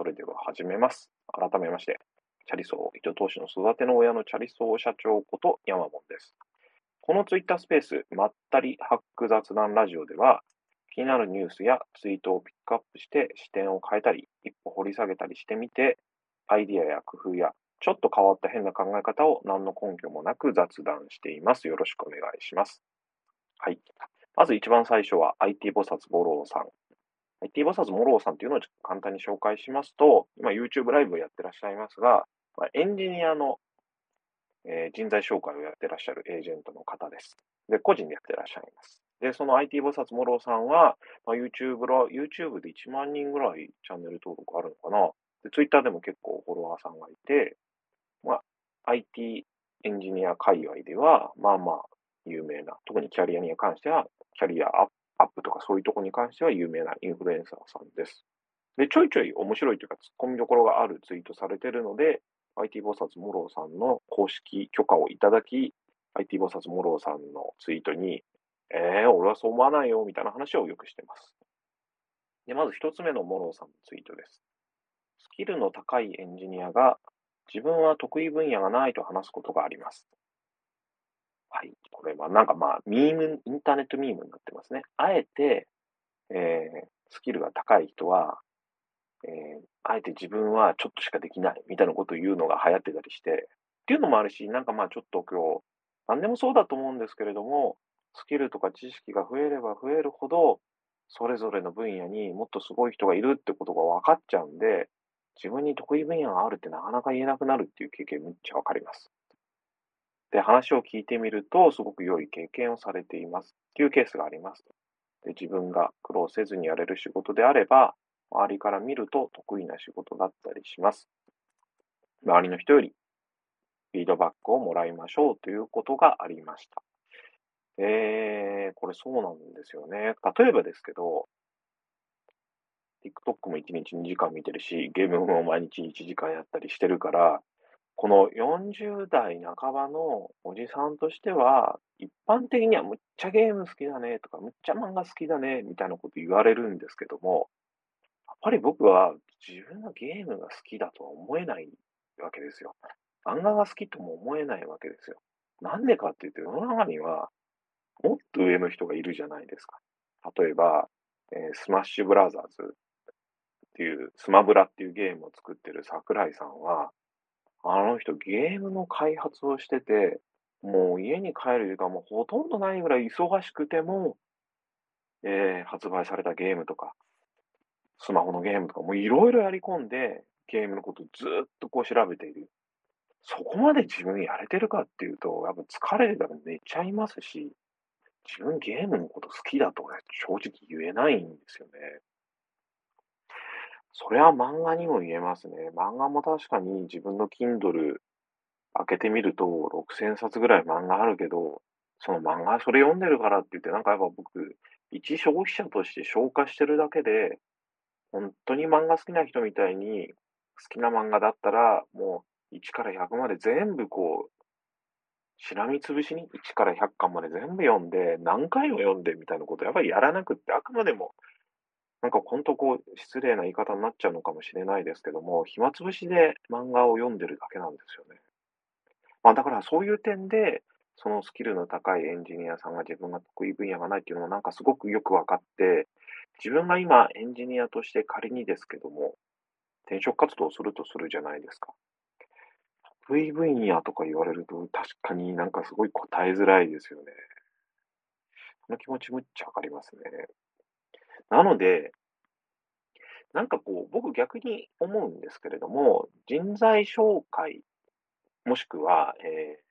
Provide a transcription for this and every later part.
それでは始めます。改めまして、チャリソー糸通しの育ての親のチャリソー社長こと山本です。このツイッタースペース、まったりハック雑談ラジオでは、気になるニュースやツイートをピックアップして視点を変えたり、一歩掘り下げたりしてみて、アイディアや工夫やちょっと変わった変な考え方を何の根拠もなく雑談しています。よろしくお願いします。はい。まず一番最初は IT 菩薩ボローさん。IT 菩薩モローさんというのを簡単に紹介しますと、今 YouTube ライブをやってらっしゃいますが、エンジニアの、えー人材紹介をやってらっしゃるエージェントの方です。で、個人でやってらっしゃいます。で、その IT 菩薩モローさんは、まあ、YouTube、YouTube で1万人ぐらいチャンネル登録あるのかな。で、Twitter でも結構フォロワーさんがいて、まあ、IT エンジニア界隈では、まあまあ、有名な、特にキャリアに関しては、キャリアアップアップとかそういうとこに関しては有名なインフルエンサーさんです。で、ちょいちょい面白いというか、突っ込みどころがあるツイートされてるので、IT 菩薩モローさんの公式許可をいただき、IT 菩薩モローさんのツイートに、えー、俺はそう思わないよ、みたいな話をよくしてます。で、まず一つ目のモローさんのツイートです。スキルの高いエンジニアが、自分は得意分野がないと話すことがあります。はい。これはなんかまあ、ミーム、インターネットミームになってますね。あえて、えースキルが高い人は、えーあえて自分はちょっとしかできないみたいなことを言うのが流行ってたりして、っていうのもあるし、なんかまあちょっと今日、何でもそうだと思うんですけれども、スキルとか知識が増えれば増えるほど、それぞれの分野にもっとすごい人がいるってことが分かっちゃうんで、自分に得意分野があるってなかなか言えなくなるっていう経験めっちゃわかります。で、話を聞いてみると、すごく良い経験をされていますっていうケースがあります。で、自分が苦労せずにやれる仕事であれば、周りから見ると得意な仕事だったりします。周りの人よりフィードバックをもらいましょうということがありました。えー、これそうなんですよね。例えばですけど、TikTok も1日2時間見てるし、ゲームも毎日1時間やったりしてるから、この40代半ばのおじさんとしては、一般的にはむっちゃゲーム好きだねとか、むっちゃ漫画好きだねみたいなこと言われるんですけども、やっぱり僕は自分がゲームが好きだとは思えないわけですよ。漫画が好きとも思えないわけですよ。なんでかっていうと、世の中にはもっと上の人がいるじゃないですか。例えば、えースマッシュブラザーズっていう、スマブラっていうゲームを作ってる桜井さんは、あの人ゲームの開発をしてて、もう家に帰る時間もほとんどないぐらい忙しくても、えー発売されたゲームとか、スマホのゲームとか、もういろいろやり込んで、ゲームのことをずっとこう調べている。そこまで自分やれてるかっていうと、やっぱ疲れてたら寝ちゃいますし、自分ゲームのこと好きだと、正直言えないんですよね。それは漫画にも言えますね。漫画も確かに自分の Kindle 開けてみると6000冊ぐらい漫画あるけど、その漫画それ読んでるからって言って、なんかやっぱ僕、一消費者として消化してるだけで、本当に漫画好きな人みたいに、好きな漫画だったら、もう1から100まで全部こう、しらみつぶしに1から100巻まで全部読んで、何回も読んでみたいなことやっぱりやらなくって、あくまでも、なんか本当こう、失礼な言い方になっちゃうのかもしれないですけども、暇つぶしで漫画を読んでるだけなんですよね。まあだからそういう点で、そのスキルの高いエンジニアさんが自分が得意分野がないっていうのもなんかすごくよく分かって、自分が今エンジニアとして仮にですけども、転職活動をするとするじゃないですか。得意分野とか言われると確かになんかすごい答えづらいですよね。その気持ちむっちゃわかりますね。なので、なんかこう、僕逆に思うんですけれども、人材紹介、もしくは、えー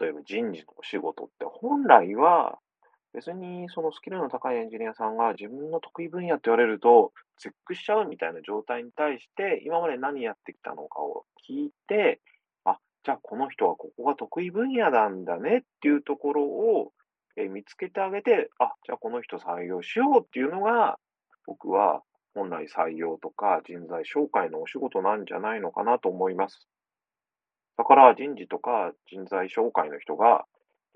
例えば人事のお仕事って本来は別にそのスキルの高いエンジニアさんが自分の得意分野って言われると絶句しちゃうみたいな状態に対して今まで何やってきたのかを聞いて、あ、じゃあこの人はここが得意分野なんだねっていうところをえ見つけてあげて、あ、じゃあこの人採用しようっていうのが僕は本来採用とか人材紹介のお仕事なんじゃないのかなと思います。だから人事とか人材紹介の人が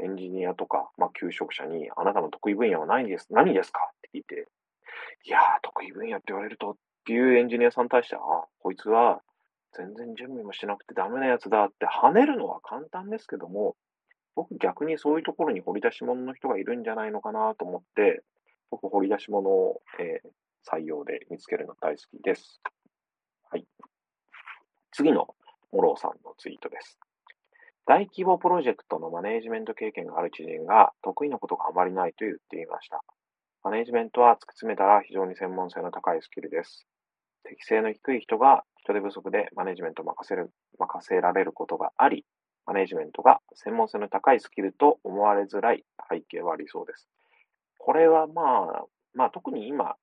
エンジニアとか、まあ、求職者にあなたの得意分野は何です何ですか？って聞いて、いやー、得意分野って言われるとっていうエンジニアさんに対して、あ、こいつは全然準備もしなくてダメなやつだって跳ねるのは簡単ですけども、僕逆にそういうところに掘り出し物の人がいるんじゃないのかなと思って、僕掘り出し物を、えー、採用で見つけるの大好きです。はい。次のモローさんのツイートです。大規模プロジェクトのマネージメント経験がある知人が得意なことがあまりないと言っていました。マネージメントは突き詰めたら非常に専門性の高いスキルです。適性の低い人が人手不足でマネジメントを任せる、任せられることがあり、マネジメントが専門性の高いスキルと思われづらい背景はありそうです。これはまあ、まあ特に今、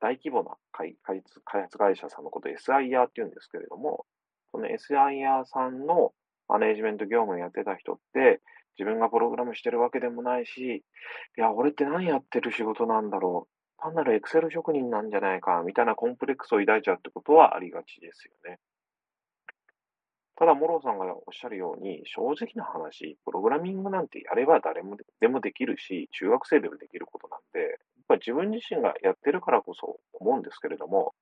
大規模な開発開発会社さんのことを SIR って言うんですけれども、その SIR さんのマネジメント業務をやってた人って、自分がプログラムしてるわけでもないし、いや、俺って何やってる仕事なんだろう。単なるエクセル職人なんじゃないか、みたいなコンプレックスを抱いちゃうってことはありがちですよね。ただ、モローさんがおっしゃるように、正直な話、プログラミングなんてやれば誰もでもできるし、中学生でもできることなんで、やっぱ自分自身がやってるからこそ思うんですけれども、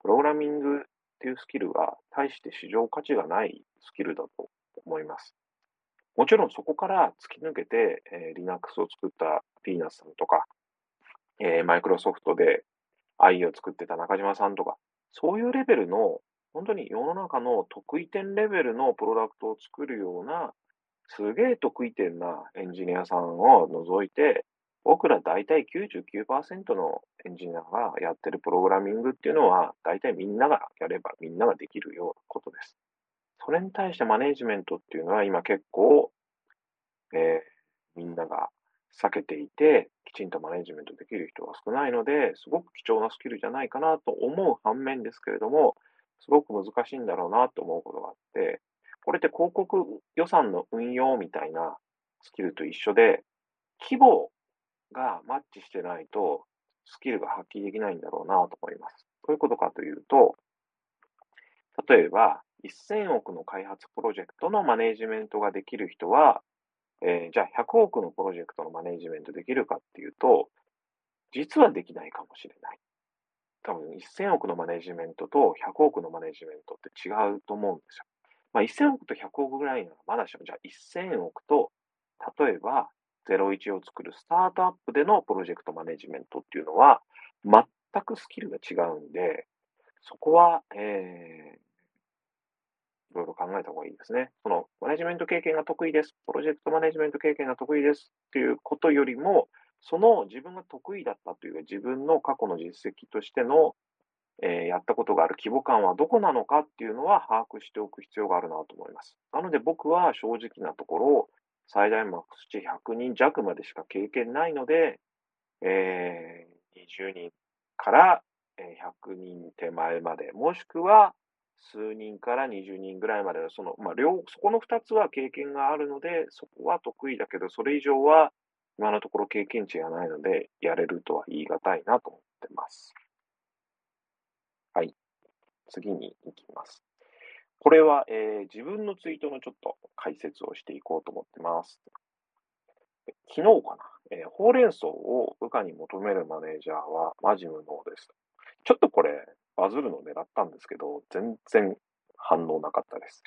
プログラミングっていうスキルは、大して市場価値がないスキルだと思います。もちろんそこから突き抜けて、えー、Linux を作ったピーナスさんとか、えー、マイクロソフトで i を作ってた中島さんとか、そういうレベルの、本当に世の中の得意点レベルのプロダクトを作るような、すげえ得意点なエンジニアさんを除いて、僕ら大体99%のエンジニアがやってるプログラミングっていうのは、大体みんながやればみんなができるようなことです。それに対してマネジメントっていうのは今結構、えー、みんなが避けていて、きちんとマネジメントできる人が少ないので、すごく貴重なスキルじゃないかなと思う反面ですけれども、すごく難しいんだろうなと思うことがあって、これって広告予算の運用みたいなスキルと一緒で、規模がマッチしてないと、スキルが発揮できないんだろうなと思います。どういうことかというと、例えば、1000億の開発プロジェクトのマネジメントができる人は、えー、じゃあ100億のプロジェクトのマネジメントできるかっていうと、実はできないかもしれない。多分1000億のマネジメントと100億のマネジメントって違うと思うんですよ。まあ、1000億と100億ぐらいならまだしも、じゃあ1000億と、例えば01を作るスタートアップでのプロジェクトマネジメントっていうのは、全くスキルが違うんで、そこは、えーいろいろ考えた方がいいですね。その、マネジメント経験が得意です。プロジェクトマネジメント経験が得意ですっていうことよりも、その自分が得意だったというか自分の過去の実績としての、えー、やったことがある規模感はどこなのかっていうのは把握しておく必要があるなと思います。なので僕は正直なところ、最大マックス値100人弱までしか経験ないので、えー、20人から100人手前まで、もしくは数人から20人ぐらいまで、その、まあ、両、そこの2つは経験があるので、そこは得意だけど、それ以上は今のところ経験値がないので、やれるとは言い難いなと思ってます。はい。次に行きます。これは、えー、自分のツイートのちょっと解説をしていこうと思ってます。昨日かな、えー、ほうれん草を部下に求めるマネージャーはマジ無能です。ちょっとこれ、バズるのを狙ったんですけど、全然反応なかったです。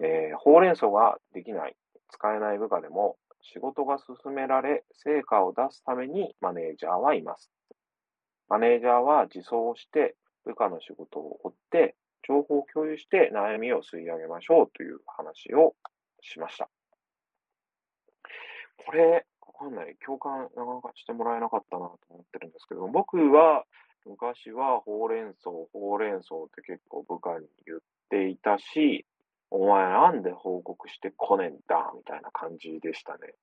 えー、ほうれん草ができない、使えない部下でも、仕事が進められ、成果を出すためにマネージャーはいます。マネージャーは自走して、部下の仕事を追って、情報を共有して悩みを吸い上げましょうという話をしました。これ、わかんない。共感なかなかしてもらえなかったなと思ってるんですけど、僕は昔はほうれん草、ほうれん草って結構部下に言っていたし、お前なんで報告してこねえんだみたいな感じでしたね。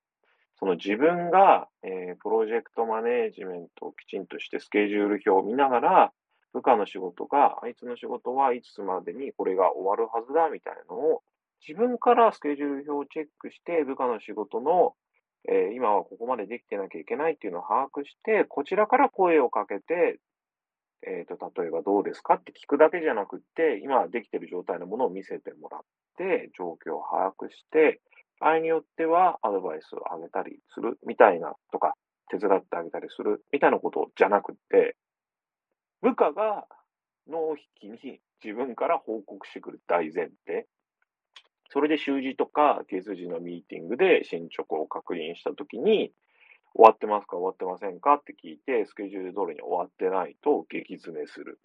その自分が、えー、プロジェクトマネージメントをきちんとしてスケジュール表を見ながら、部下の仕事が、あいつの仕事はいつまでにこれが終わるはずだみたいなのを、自分からスケジュール表をチェックして、部下の仕事の、えー、今はここまでできてなきゃいけないっていうのを把握して、こちらから声をかけて、えっ、ー、と、例えばどうですかって聞くだけじゃなくて、今できてる状態のものを見せてもらって、状況を把握して、場合によってはアドバイスをあげたりするみたいなとか、手伝ってあげたりするみたいなことじゃなくて、部下が納引きに自分から報告してくる大前提。それで習字とか月次のミーティングで進捗を確認したときに、終わってますか？終わってませんか？って聞いて、スケジュール通りに終わってないと激詰めする。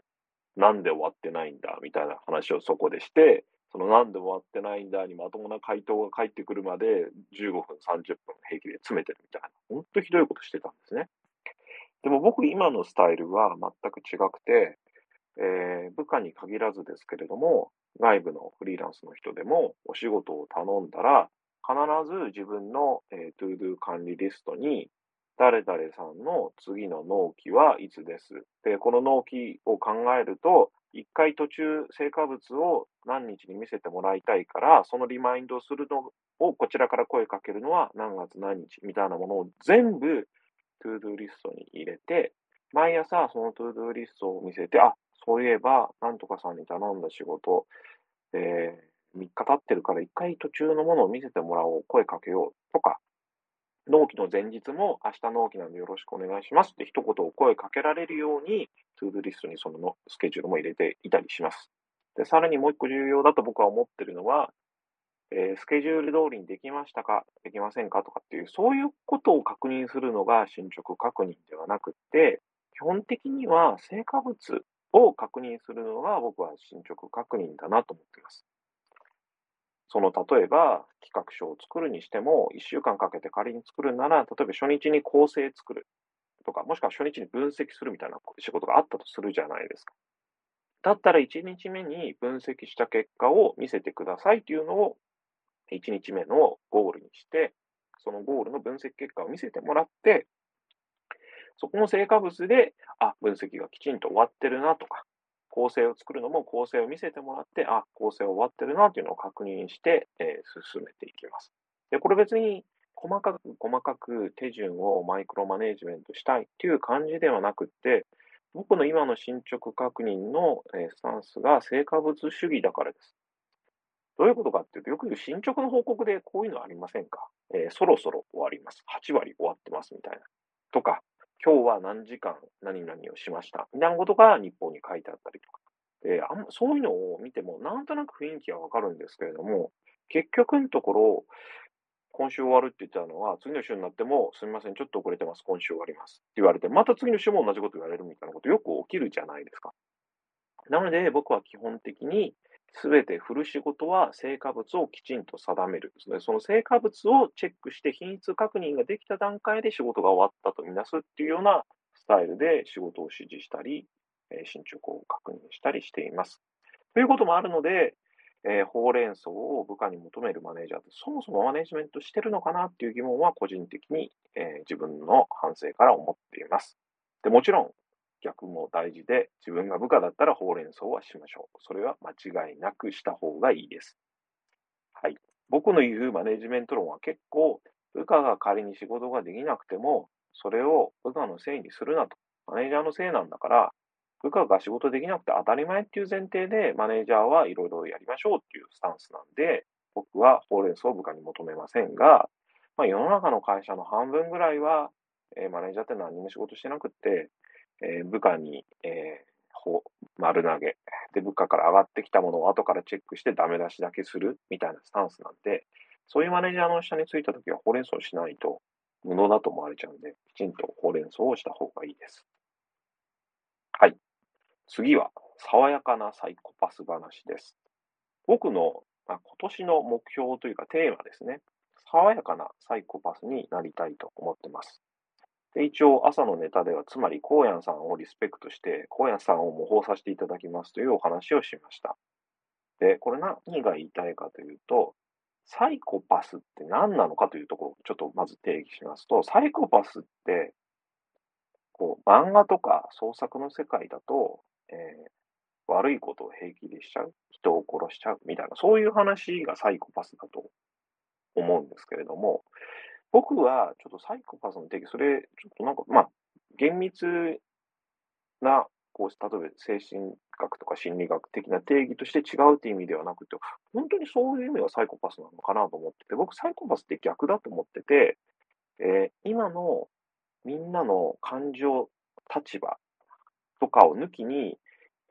なんで終わってないんだ？みたいな話をそこでして、そのなんで終わってないんだにまともな回答が返ってくるまで15分、30分平気で詰めてるみたいな、本当ひどいことしてたんですね。でも僕今のスタイルは全く違くて、えー、部下に限らずですけれども、外部のフリーランスの人でもお仕事を頼んだら、必ず自分の、えー、 ToDo 管理リストに、誰々さんの次の納期はいつです？で、この納期を考えると、一回途中成果物を何日に見せてもらいたいから、そのリマインドをするのをこちらから声かけるのは何月何日みたいなものを全部ToDo リストに入れて、毎朝その ToDo リストを見せて、あ、そういえば、なんとかさんに頼んだ仕事、えー、3日経ってるから一回途中のものを見せてもらおう、声かけようとか、納期の前日も明日納期なんでよろしくお願いしますって一言を声かけられるように、 ToDo リストにそのスケジュールも入れていたりします。で、さらにもう一個重要だと僕は思ってるのは、えー、スケジュール通りにできましたか、できませんかとかっていう、そういうことを確認するのが進捗確認ではなくて、基本的には成果物を確認するのが僕は進捗確認だなと思っています。その例えば企画書を作るにしても、1週間かけて仮に作るなら、例えば初日に構成作るとか、もしくは初日に分析するみたいな仕事があったとするじゃないですか。だったら1日目に分析した結果を見せてくださいというのを1日目のゴールにして、そのゴールの分析結果を見せてもらって、そこの成果物で、あ、分析がきちんと終わってるなとか、構成を作るのも構成を見せてもらって、あ、構成終わってるなというのを確認して、えー、進めていきます。で、これ別に細かく細かく手順をマイクロマネジメントしたいっていう感じではなくて、僕の今の進捗確認の、スタンスが成果物主義だからです。どういうことかっていうと、よく言う進捗の報告でこういうのありませんか、えー、そろそろ終わります。8割終わってますみたいな。とか、今日は何時間何々をしました。みたいなことが日報に書いてあったりとか。えー、あんそういうのを見ても、なんとなく雰囲気はわかるんですけれども、結局のところ、今週終わるって言ったのは、次の週になっても、すみません、ちょっと遅れてます、今週終わりますって言われて、また次の週も同じこと言われるみたいなことよく起きるじゃないですか。なので、僕は基本的に、すべて振る仕事は成果物をきちんと定める。その成果物をチェックして品質確認ができた段階で仕事が終わったとみなすっていうようなスタイルで仕事を指示したり、進捗を確認したりしています。ということもあるので、えー、ほうれん草を部下に求めるマネージャーってそもそもマネジメントしてるのかなっていう疑問は個人的に、えー、自分の反省から思っています。でもちろん逆も大事で自分が部下だったらほうれん草はしましょう。それは間違いなくした方がいいです。はい。僕の言うマネジメント論は結構部下が仮に仕事ができなくてもそれを部下のせいにするなと。マネージャーのせいなんだから部下が仕事できなくて当たり前っていう前提で、マネージャーはいろいろやりましょうっていうスタンスなんで、僕はほうれん草を部下に求めませんが、まあ、世の中の会社の半分ぐらいは、え、マネージャーって何も仕事してなくて、えー、部下に、えー、丸投げ。で、部下から上がってきたものを後からチェックしてダメ出しだけするみたいなスタンスなんで、そういうマネージャーの下についたときはほうれん草しないと無能だと思われちゃうんで、きちんとほうれん草をした方がいいです。はい。次は、爽やかなサイコパス話です。僕の、まあ、今年の目標というかテーマですね。爽やかなサイコパスになりたいと思ってます。で一応、朝のネタでは、つまり、コウヤンさんをリスペクトして、コウヤンさんを模倣させていただきますというお話をしました。で、これ何が言いたいかというと、サイコパスって何なのかというところをちょっとまず定義しますと、サイコパスって、こう、漫画とか創作の世界だと、えー、悪いことを平気でしちゃう、人を殺しちゃうみたいな、そういう話がサイコパスだと思うんですけれども、僕はちょっとサイコパスの定義、それ、ちょっとなんか、まあ、厳密な、こう、例えば精神学とか心理学的な定義として違うっていう意味ではなくて、本当にそういう意味はサイコパスなのかなと思ってて、僕サイコパスって逆だと思ってて、えー、今のみんなの感情、立場とかを抜きに、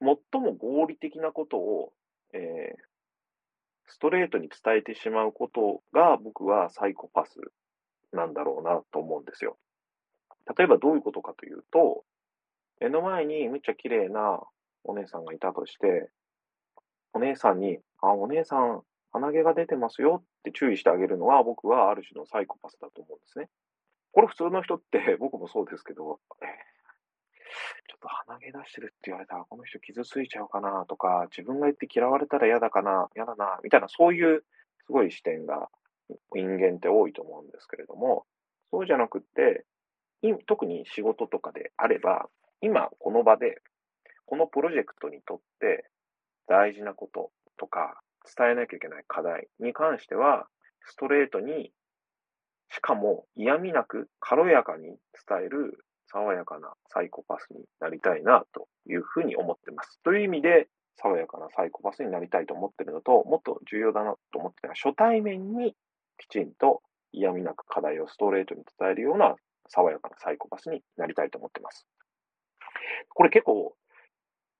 最も合理的なことを、えー、ストレートに伝えてしまうことが僕はサイコパスなんだろうなと思うんですよ。例えばどういうことかというと、目の前にむっちゃ綺麗なお姉さんがいたとして、お姉さんに、あ、お姉さん、鼻毛が出てますよって注意してあげるのは僕はある種のサイコパスだと思うんですね。これ普通の人って僕もそうですけど、ちょっと鼻毛出してるって言われたらこの人傷ついちゃうかなとか、自分が言って嫌われたら嫌だかな、嫌だな、みたいなそういうすごい視点が人間って多いと思うんですけれども、そうじゃなくって、特に仕事とかであれば、今この場で、このプロジェクトにとって大事なこととか、伝えなきゃいけない課題に関しては、ストレートに、しかも嫌味なく軽やかに伝える爽やかなサイコパスになりたいなというふうに思ってます。という意味で、爽やかなサイコパスになりたいと思ってるのと、もっと重要だなと思ってるのは、初対面にきちんと嫌味なく課題をストレートに伝えるような爽やかなサイコパスになりたいと思ってます。これ結構、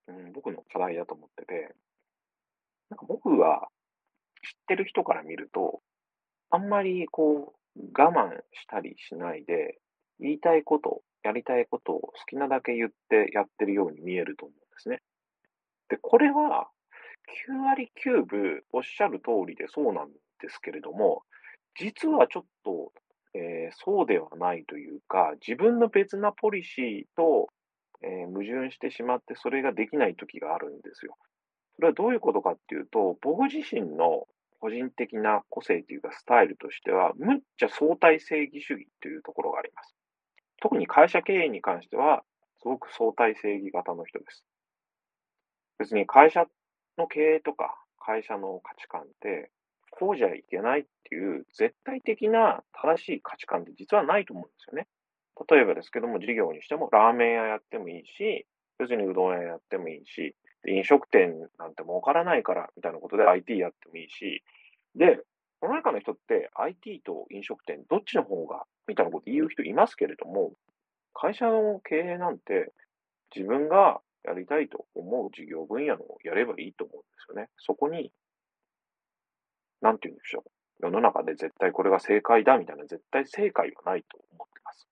うん、僕の課題だと思ってて、なんか僕は知ってる人から見ると、あんまりこう、我慢したりしないで、言いたいこと、やりたいことを好きなだけ言ってやってるように見えると思うんですね。で、これは、9割9分おっしゃる通りでそうなんですけれども、実はちょっと、えー、そうではないというか、自分の別なポリシーと、えー、矛盾してしまって、それができない時があるんですよ。それはどういうことかっていうと、僕自身の個人的な個性というかスタイルとしては、むっちゃ相対正義主義というところがあります。特に会社経営に関しては、すごく相対正義型の人です。別に会社の経営とか会社の価値観って、こうじゃいけないっていう絶対的な正しい価値観って実はないと思うんですよね。例えばですけども、事業にしてもラーメン屋やってもいいし、別にうどん屋やってもいいし、飲食店なんて儲からないからみたいなことで IT やってもいいし、で、世の中の人って IT と飲食店どっちの方がみたいなこと言う人いますけれども、会社の経営なんて自分がやりたいと思う事業分野のやればいいと思うんですよね。そこに、なんて言うんでしょう。世の中で絶対これが正解だみたいな絶対正解はないと思ってます。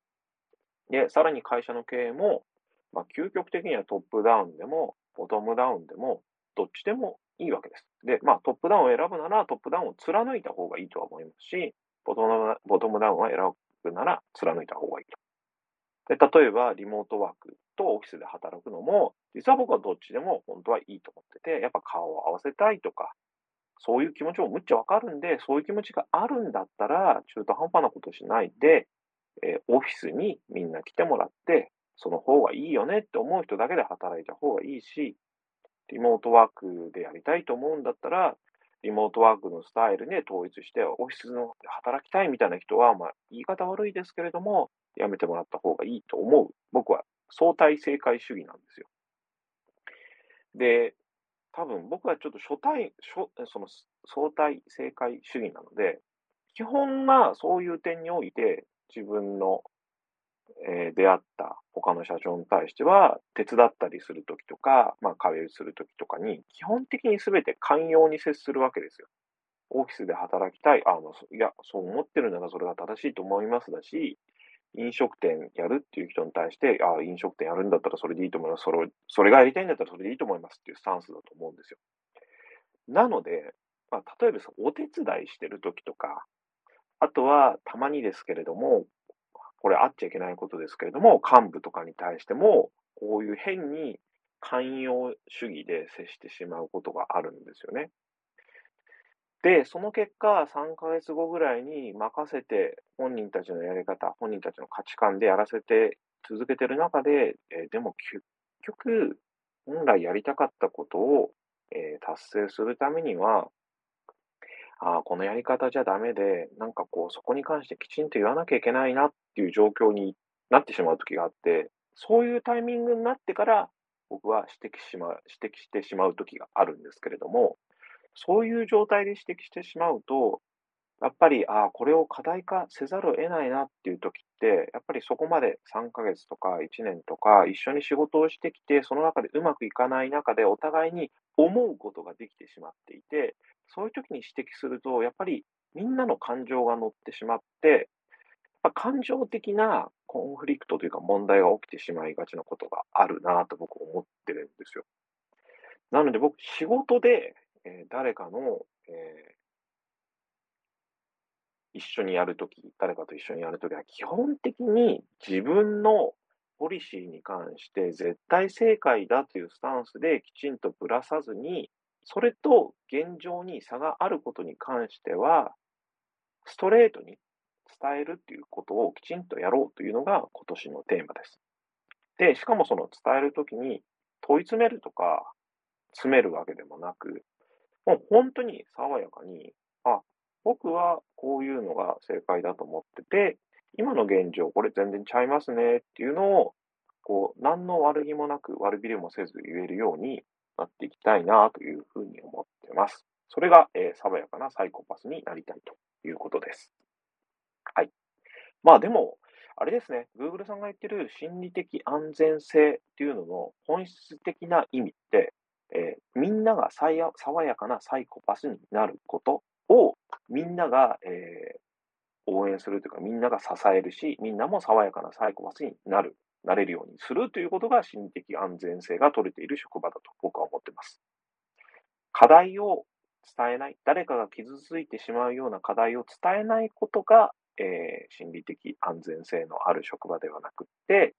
で、さらに会社の経営も、まあ、究極的にはトップダウンでも、ボトムダウンでも、どっちでもいいわけです。で、まあ、トップダウンを選ぶなら、トップダウンを貫いた方がいいとは思いますし、ボトムボトムダウンを選ぶなら、貫いた方がいいと。で、例えば、リモートワークとオフィスで働くのも、実は僕はどっちでも本当はいいと思ってて、やっぱ顔を合わせたいとか、そういう気持ちもむっちゃわかるんで、そういう気持ちがあるんだったら、中途半端なことしないで、えー、オフィスにみんな来てもらって、その方がいいよねって思う人だけで働いた方がいいし、リモートワークでやりたいと思うんだったら、リモートワークのスタイルで統一して、オフィスの働きたいみたいな人は、まあ、言い方悪いですけれども、やめてもらった方がいいと思う。僕は相対正解主義なんですよ。で、多分僕はちょっと初対、その相対正解主義なので、基本はそういう点において自分の、えー、出会った他の社長に対しては手伝ったりするときとか、まあ壁打するときとかに基本的に全て寛容に接するわけですよ。オフィスで働きたい、あの、いや、そう思ってるならそれが正しいと思いますだし、飲食店やるっていう人に対して、ああ、飲食店やるんだったらそれでいいと思います。それそれがやりたいんだったらそれでいいと思いますっていうスタンスだと思うんですよ。なので、まあ、例えばそのお手伝いしてる時とか、あとはたまにですけれども、これあっちゃいけないことですけれども、幹部とかに対しても、こういう変に寛容主義で接してしまうことがあるんですよね。で、その結果、3ヶ月後ぐらいに任せて、本人たちのやり方、本人たちの価値観でやらせて続けてる中で、えー、でも結局、本来やりたかったことを、えー、達成するためには、ああ、このやり方じゃダメで、なんかこう、そこに関してきちんと言わなきゃいけないなっていう状況になってしまう時があって、そういうタイミングになってから、僕は指摘しま、指摘してしまう時があるんですけれども、そういう状態で指摘してしまうと、やっぱり、ああ、これを課題化せざるを得ないなっていう時って、やっぱりそこまで3ヶ月とか1年とか一緒に仕事をしてきて、その中でうまくいかない中でお互いに思うことができてしまっていて、そういう時に指摘すると、やっぱりみんなの感情が乗ってしまって、やっぱ感情的なコンフリクトというか問題が起きてしまいがちなことがあるなと僕思ってるんですよ。なので僕、仕事で、えー誰かの、えー一緒にやるとき、誰かと一緒にやるときは、基本的に自分のポリシーに関して絶対正解だというスタンスできちんとぶらさずに、それと現状に差があることに関しては、ストレートに伝えるっていうことをきちんとやろうというのが今年のテーマです。で、しかもその伝えるときに問い詰めるとか詰めるわけでもなく、もう本当に爽やかに、あ、僕はこういうのが正解だと思ってて、今の現状、これ全然ちゃいますねっていうのを、こう、何の悪気もなく悪びれもせず言えるようになっていきたいなというふうに思ってます。それが、えー、爽やかなサイコパスになりたいということです。はい。まあでも、あれですね、Google さんが言ってる心理的安全性っていうのの本質的な意味って、えー、みんなが爽やかなサイコパスになることをみんなが、えー、応援するというか、みんなが支えるし、みんなも爽やかなサイコパスになる、なれるようにするということが心理的安全性が取れている職場だと僕は思っています。課題を伝えない、誰かが傷ついてしまうような課題を伝えないことが、えー、心理的安全性のある職場ではなくって、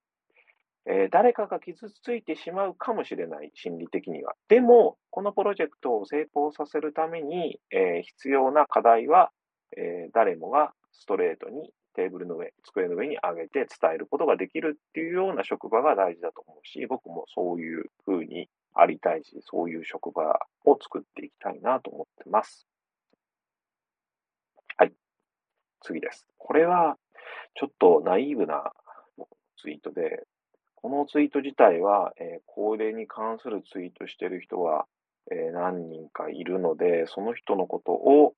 えー、誰かが傷ついてしまうかもしれない、心理的には。でも、このプロジェクトを成功させるために、えー、必要な課題は、えー、誰もがストレートにテーブルの上、机の上に上げて伝えることができるっていうような職場が大事だと思うし、僕もそういうふうにありたいし、そういう職場を作っていきたいなと思ってます。はい。次です。これは、ちょっとナイーブなツイートで、このツイート自体は、えー、高齢に関するツイートしてる人は、えー、何人かいるので、その人のことを、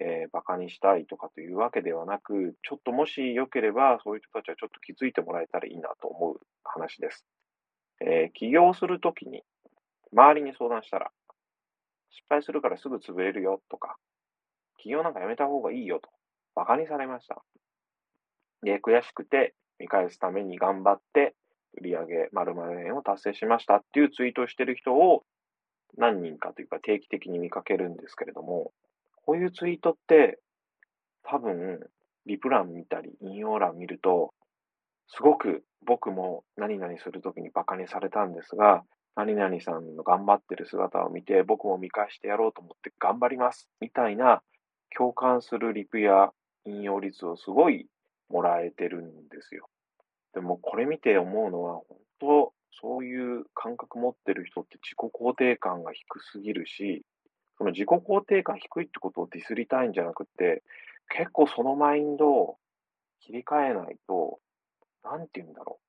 えー、バカにしたいとかというわけではなく、ちょっともしよければ、そういう人たちはちょっと気づいてもらえたらいいなと思う話です。えー、起業するときに、周りに相談したら、失敗するからすぐ潰れるよとか、起業なんかやめた方がいいよと、バカにされました。で、悔しくて見返すために頑張って、売上〇〇円を達成しましたっていうツイートをしてる人を何人かというか定期的に見かけるんですけれども、こういうツイートって多分リプ欄見たり引用欄見るとすごく僕も何々するときにバカにされたんですが、何々さんの頑張ってる姿を見て僕も見返してやろうと思って頑張りますみたいな共感するリプや引用率をすごいもらえてるんですよ。でもこれ見て思うのは、本当、そういう感覚持ってる人って自己肯定感が低すぎるし、その自己肯定感低いってことをディスりたいんじゃなくて、結構そのマインドを切り替えないと、なんて言うんだろう。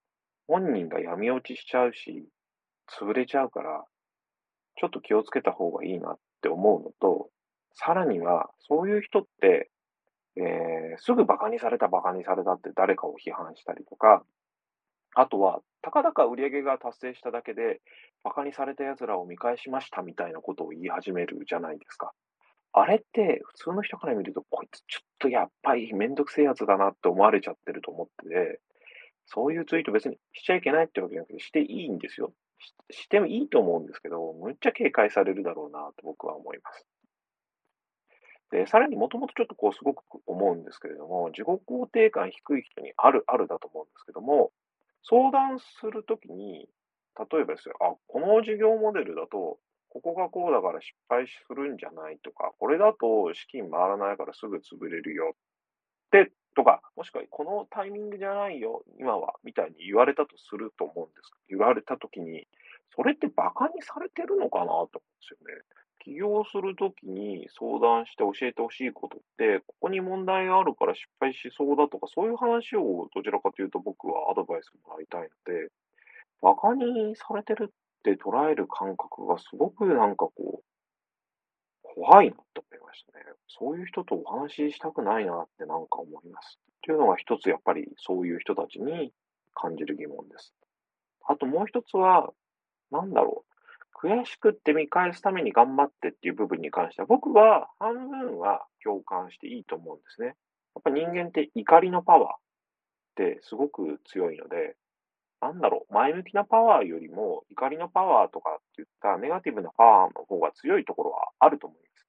本人が闇落ちしちゃうし、潰れちゃうから、ちょっと気をつけた方がいいなって思うのと、さらには、そういう人って、えー、すぐ馬鹿にされた馬鹿にされたって誰かを批判したりとか、あとは、たかだか売り上げが達成しただけで、馬鹿にされた奴らを見返しましたみたいなことを言い始めるじゃないですか。あれって、普通の人から見ると、こいつちょっとやっぱりめんどくせえやつだなって思われちゃってると思ってて、そういうツイート別にしちゃいけないってわけじゃなくて、していいんですよ。してもいいと思うんですけど、むっちゃ警戒されるだろうなと僕は思います。で、さらにもともとちょっとこうすごく思うんですけれども、自己肯定感低い人にあるあるだと思うんですけども、相談するときに、例えばですよ、あ、この事業モデルだと、ここがこうだから失敗するんじゃないとか、これだと資金回らないからすぐ潰れるよって、とか、もしくはこのタイミングじゃないよ、今は、みたいに言われたとすると思うんです。言われたときに、それって馬鹿にされてるのかなと思うんですよね。起業するときに相談して教えてほしいことって、ここに問題があるから失敗しそうだとか、そういう話をどちらかというと僕はアドバイスもらいたいので、馬鹿にされてるって捉える感覚がすごくなんかこう、怖いなと思いましたね。そういう人とお話ししたくないなってなんか思います。っていうのが一つやっぱりそういう人たちに感じる疑問です。あともう一つは、なんだろう。悔しくって見返すために頑張ってっていう部分に関しては、僕は半分は共感していいと思うんですね。やっぱ人間って怒りのパワーってすごく強いので、なんだろう、前向きなパワーよりも怒りのパワーとかっていったネガティブなパワーの方が強いところはあると思います。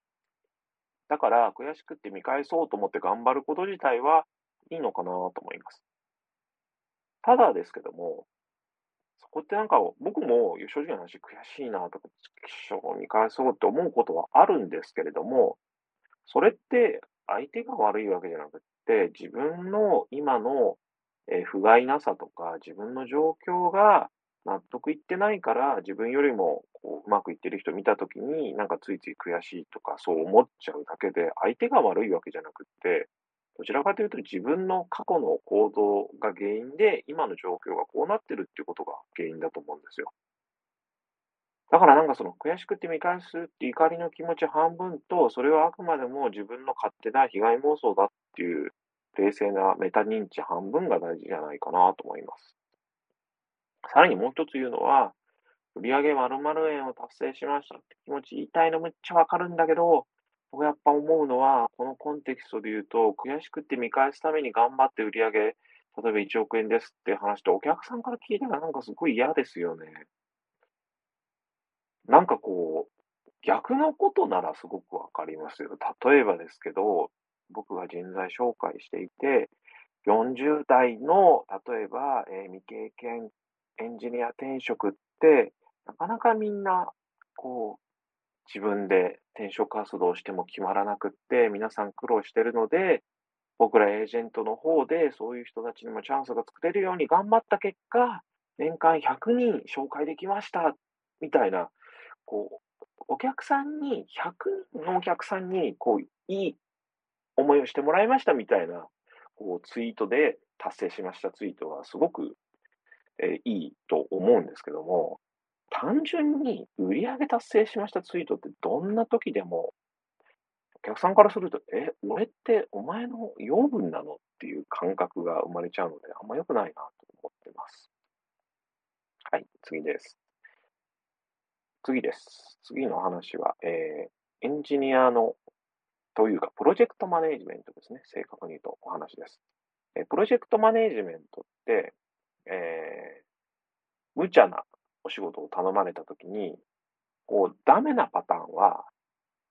だから悔しくって見返そうと思って頑張ること自体はいいのかなと思います。ただですけども、こってなんか僕も正直な話悔しいなとか、一生見返そうって思うことはあるんですけれども、それって相手が悪いわけじゃなくって、自分の今のえー、不甲斐なさとか、自分の状況が納得いってないから、自分よりもこううまくいってる人見たときに、なんかついつい悔しいとか、そう思っちゃうだけで、相手が悪いわけじゃなくって、どちらかというと自分の過去の行動が原因で、今の状況がこうなってるっていうことが原因だと思うんですよ。だからなんかその悔しくて見返すって怒りの気持ち半分と、それはあくまでも自分の勝手な被害妄想だっていう冷静なメタ認知半分が大事じゃないかなと思います。さらにもう一つ言うのは、売上〇〇円を達成しましたって気持ち言いたいのめっちゃわかるんだけど、僕やっぱ思うのは、このコンテキストで言うと、悔しくって見返すために頑張って売り上げ、例えば1億円ですって話とお客さんから聞いたらなんかすごい嫌ですよね。なんかこう、逆のことならすごくわかりますよ。例えばですけど、僕が人材紹介していて、40代の、例えば、えー、未経験エンジニア転職って、なかなかみんな、こう、自分で転職活動しても決まらなくって、皆さん苦労してるので、僕らエージェントの方でそういう人たちにもチャンスが作れるように頑張った結果、年間100人紹介できました、みたいな、こう、お客さんに、100人のお客さんに、こう、いい思いをしてもらいましたみたいな、こう、ツイートで達成しましたツイートはすごく、えー、いいと思うんですけども、単純に売上達成しましたツイートってどんな時でも、お客さんからすると、え、俺ってお前の養分なのっていう感覚が生まれちゃうので、あんま良くないなと思ってます。はい、次です。次です。次の話は、えー、エンジニアのというか、プロジェクトマネージメントですね。正確に言うとお話です。えプロジェクトマネージメントって、えー、無茶なお仕事を頼まれたときに、こう、ダメなパターンは、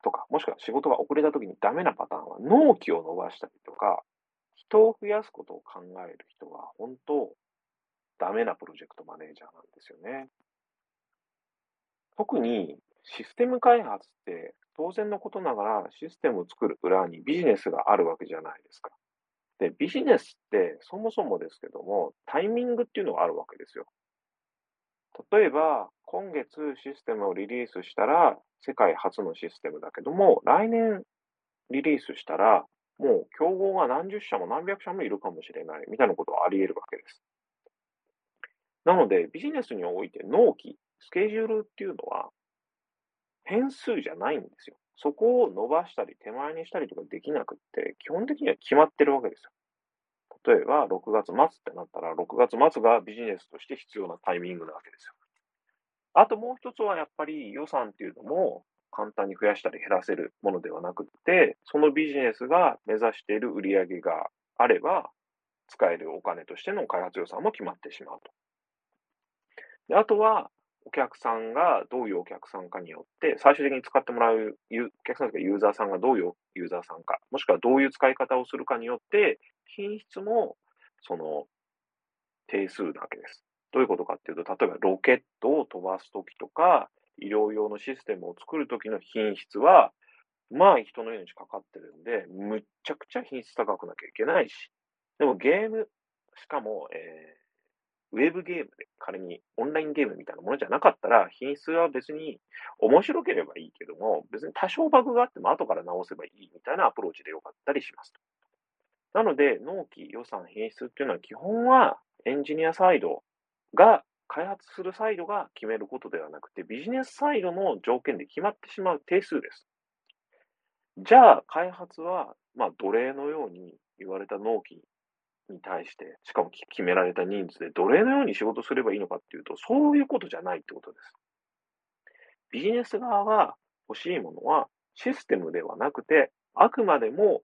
とか、もしくは仕事が遅れたときにダメなパターンは、納期を伸ばしたりとか、人を増やすことを考える人は、本当、ダメなプロジェクトマネージャーなんですよね。特にシステム開発って当然のことながらシステムを作る裏にビジネスがあるわけじゃないですか。で、ビジネスってそもそもですけども、タイミングっていうのがあるわけですよ。例えば、今月システムをリリースしたら、世界初のシステムだけども、来年リリースしたら、もう競合が何十社も何百社もいるかもしれないみたいなことはあり得るわけです。なので、ビジネスにおいて納期、スケジュールっていうのは、変数じゃないんですよ。そこを伸ばしたり手前にしたりとかできなくって、基本的には決まってるわけですよ。例えば、6月末ってなったら、6月末がビジネスとして必要なタイミングなわけですよ。あともう一つはやっぱり予算っていうのも簡単に増やしたり減らせるものではなくて、そのビジネスが目指している売り上げがあれば、使えるお金としての開発予算も決まってしまうと。であとは、お客さんがどういうお客さんかによって、最終的に使ってもらうお客さんとかユーザーさんがどういうユーザーさんか、もしくはどういう使い方をするかによって、品質もその定数なわけです。どういうことかっていうと、例えばロケットを飛ばすときとか、医療用のシステムを作るときの品質は、まあ人の命かかってるんで、むっちゃくちゃ品質高くなきゃいけないし、でもゲーム、しかも、えウェブゲームで仮にオンラインゲームみたいなものじゃなかったら、品質は別に面白ければいいけども、別に多少バグがあっても後から直せばいいみたいなアプローチでよかったりしますとなので、納期、予算、品質っていうのは基本はエンジニアサイドが開発するサイドが決めることではなくて、ビジネスサイドの条件で決まってしまう定数です。じゃあ、開発は、まあ、奴隷のように言われた納期に対して、しかも決められた人数で奴隷のように仕事すればいいのかっていうと、そういうことじゃないってことです。ビジネス側が欲しいものはシステムではなくて、あくまでも、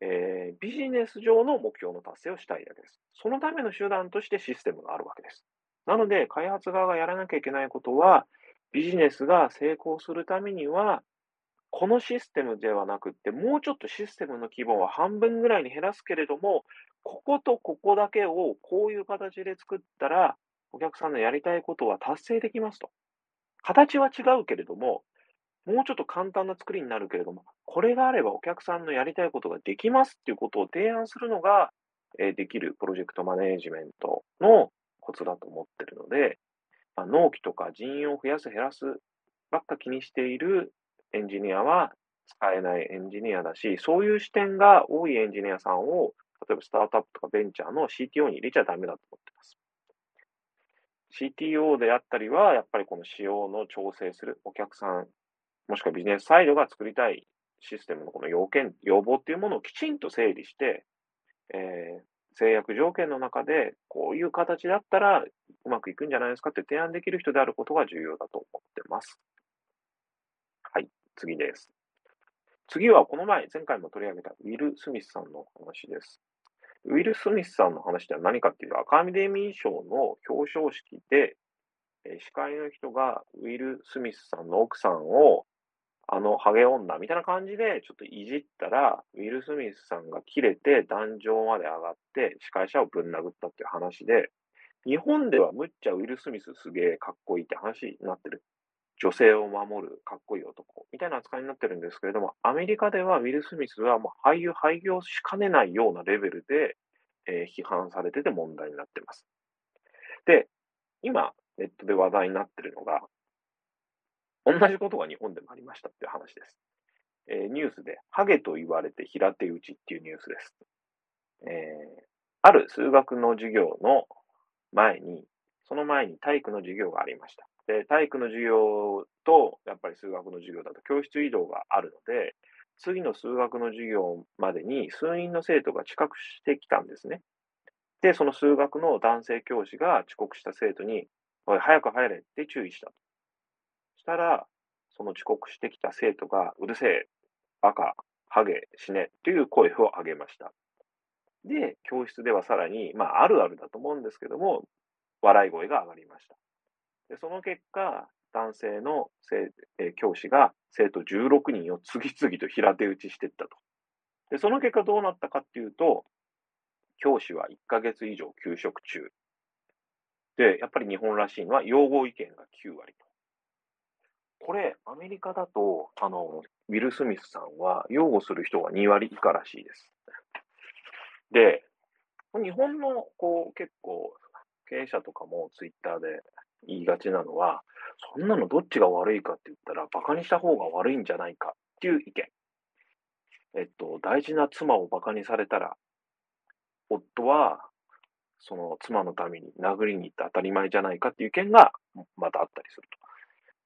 えー、ビジネス上の目標の達成をしたいだけです。そのための手段としてシステムがあるわけです。なので、開発側がやらなきゃいけないことは、ビジネスが成功するためには、このシステムではなくって、もうちょっとシステムの規模は半分ぐらいに減らすけれども、こことここだけをこういう形で作ったら、お客さんのやりたいことは達成できますと。形は違うけれども、もうちょっと簡単な作りになるけれども、これがあればお客さんのやりたいことができますっていうことを提案するのが、えできるプロジェクトマネージメントのコツだと思ってるので、まあ、納期とか人員を増やす減らすばっか気にしているエンジニアは使えないエンジニアだし、そういう視点が多いエンジニアさんを、例えばスタートアップとかベンチャーの CTO に入れちゃダメだと思ってます。CTO であったりは、やっぱりこの仕様の調整するお客さん、もしくはビジネスサイドが作りたいシステムのこの要件、要望っていうものをきちんと整理して、えー、制約条件の中で、こういう形だったらうまくいくんじゃないですかって提案できる人であることが重要だと思ってます。はい、次です。次はこの前、前回も取り上げたウィル・スミスさんの話です。ウィル・スミスさんの話では何かっていうと、アカデミー賞の表彰式で、司会の人がウィル・スミスさんの奥さんをあのハゲ女みたいな感じでちょっといじったら、ウィル・スミスさんが切れて壇上まで上がって司会者をぶん殴ったっていう話で、日本ではむっちゃウィル・スミスすげえかっこいいって話になってる。女性を守るかっこいい男みたいな扱いになってるんですけれども、アメリカではウィル・スミスはもう俳優、廃業しかねないようなレベルで、えー、批判されてて問題になってます。で、今、ネットで話題になってるのが、同じことが日本でもありましたっていう話です。えー、ニュースで、ハゲと言われて平手打ちっていうニュースです。えー、ある数学の授業の前に、その前に体育の授業がありました。で、体育の授業と、やっぱり数学の授業だと教室移動があるので、次の数学の授業までに数人の生徒が遅刻してきたんですね。で、その数学の男性教師が遅刻した生徒に、おい、早く入れって注意したと。したら、その遅刻してきた生徒が、うるせえ、バカ、ハゲ、死ねという声を上げました。で、教室ではさらに、まあ、あるあるだと思うんですけども、笑い声が上がりました。でその結果、男性のえ教師が生徒16人を次々と平手打ちしていったと。で、その結果どうなったかっていうと、教師は1ヶ月以上休職中。で、やっぱり日本らしいのは、擁護意見が9割と。これ、アメリカだと、あの、ウィル・スミスさんは擁護する人が2割以下らしいです。で、日本の、こう、結構、経営者とかもツイッターで言いがちなのは、そんなのどっちが悪いかって言ったら、馬鹿にした方が悪いんじゃないかっていう意見。えっと、大事な妻を馬鹿にされたら、夫は、その妻のために殴りに行って当たり前じゃないかっていう意見がまたあったりする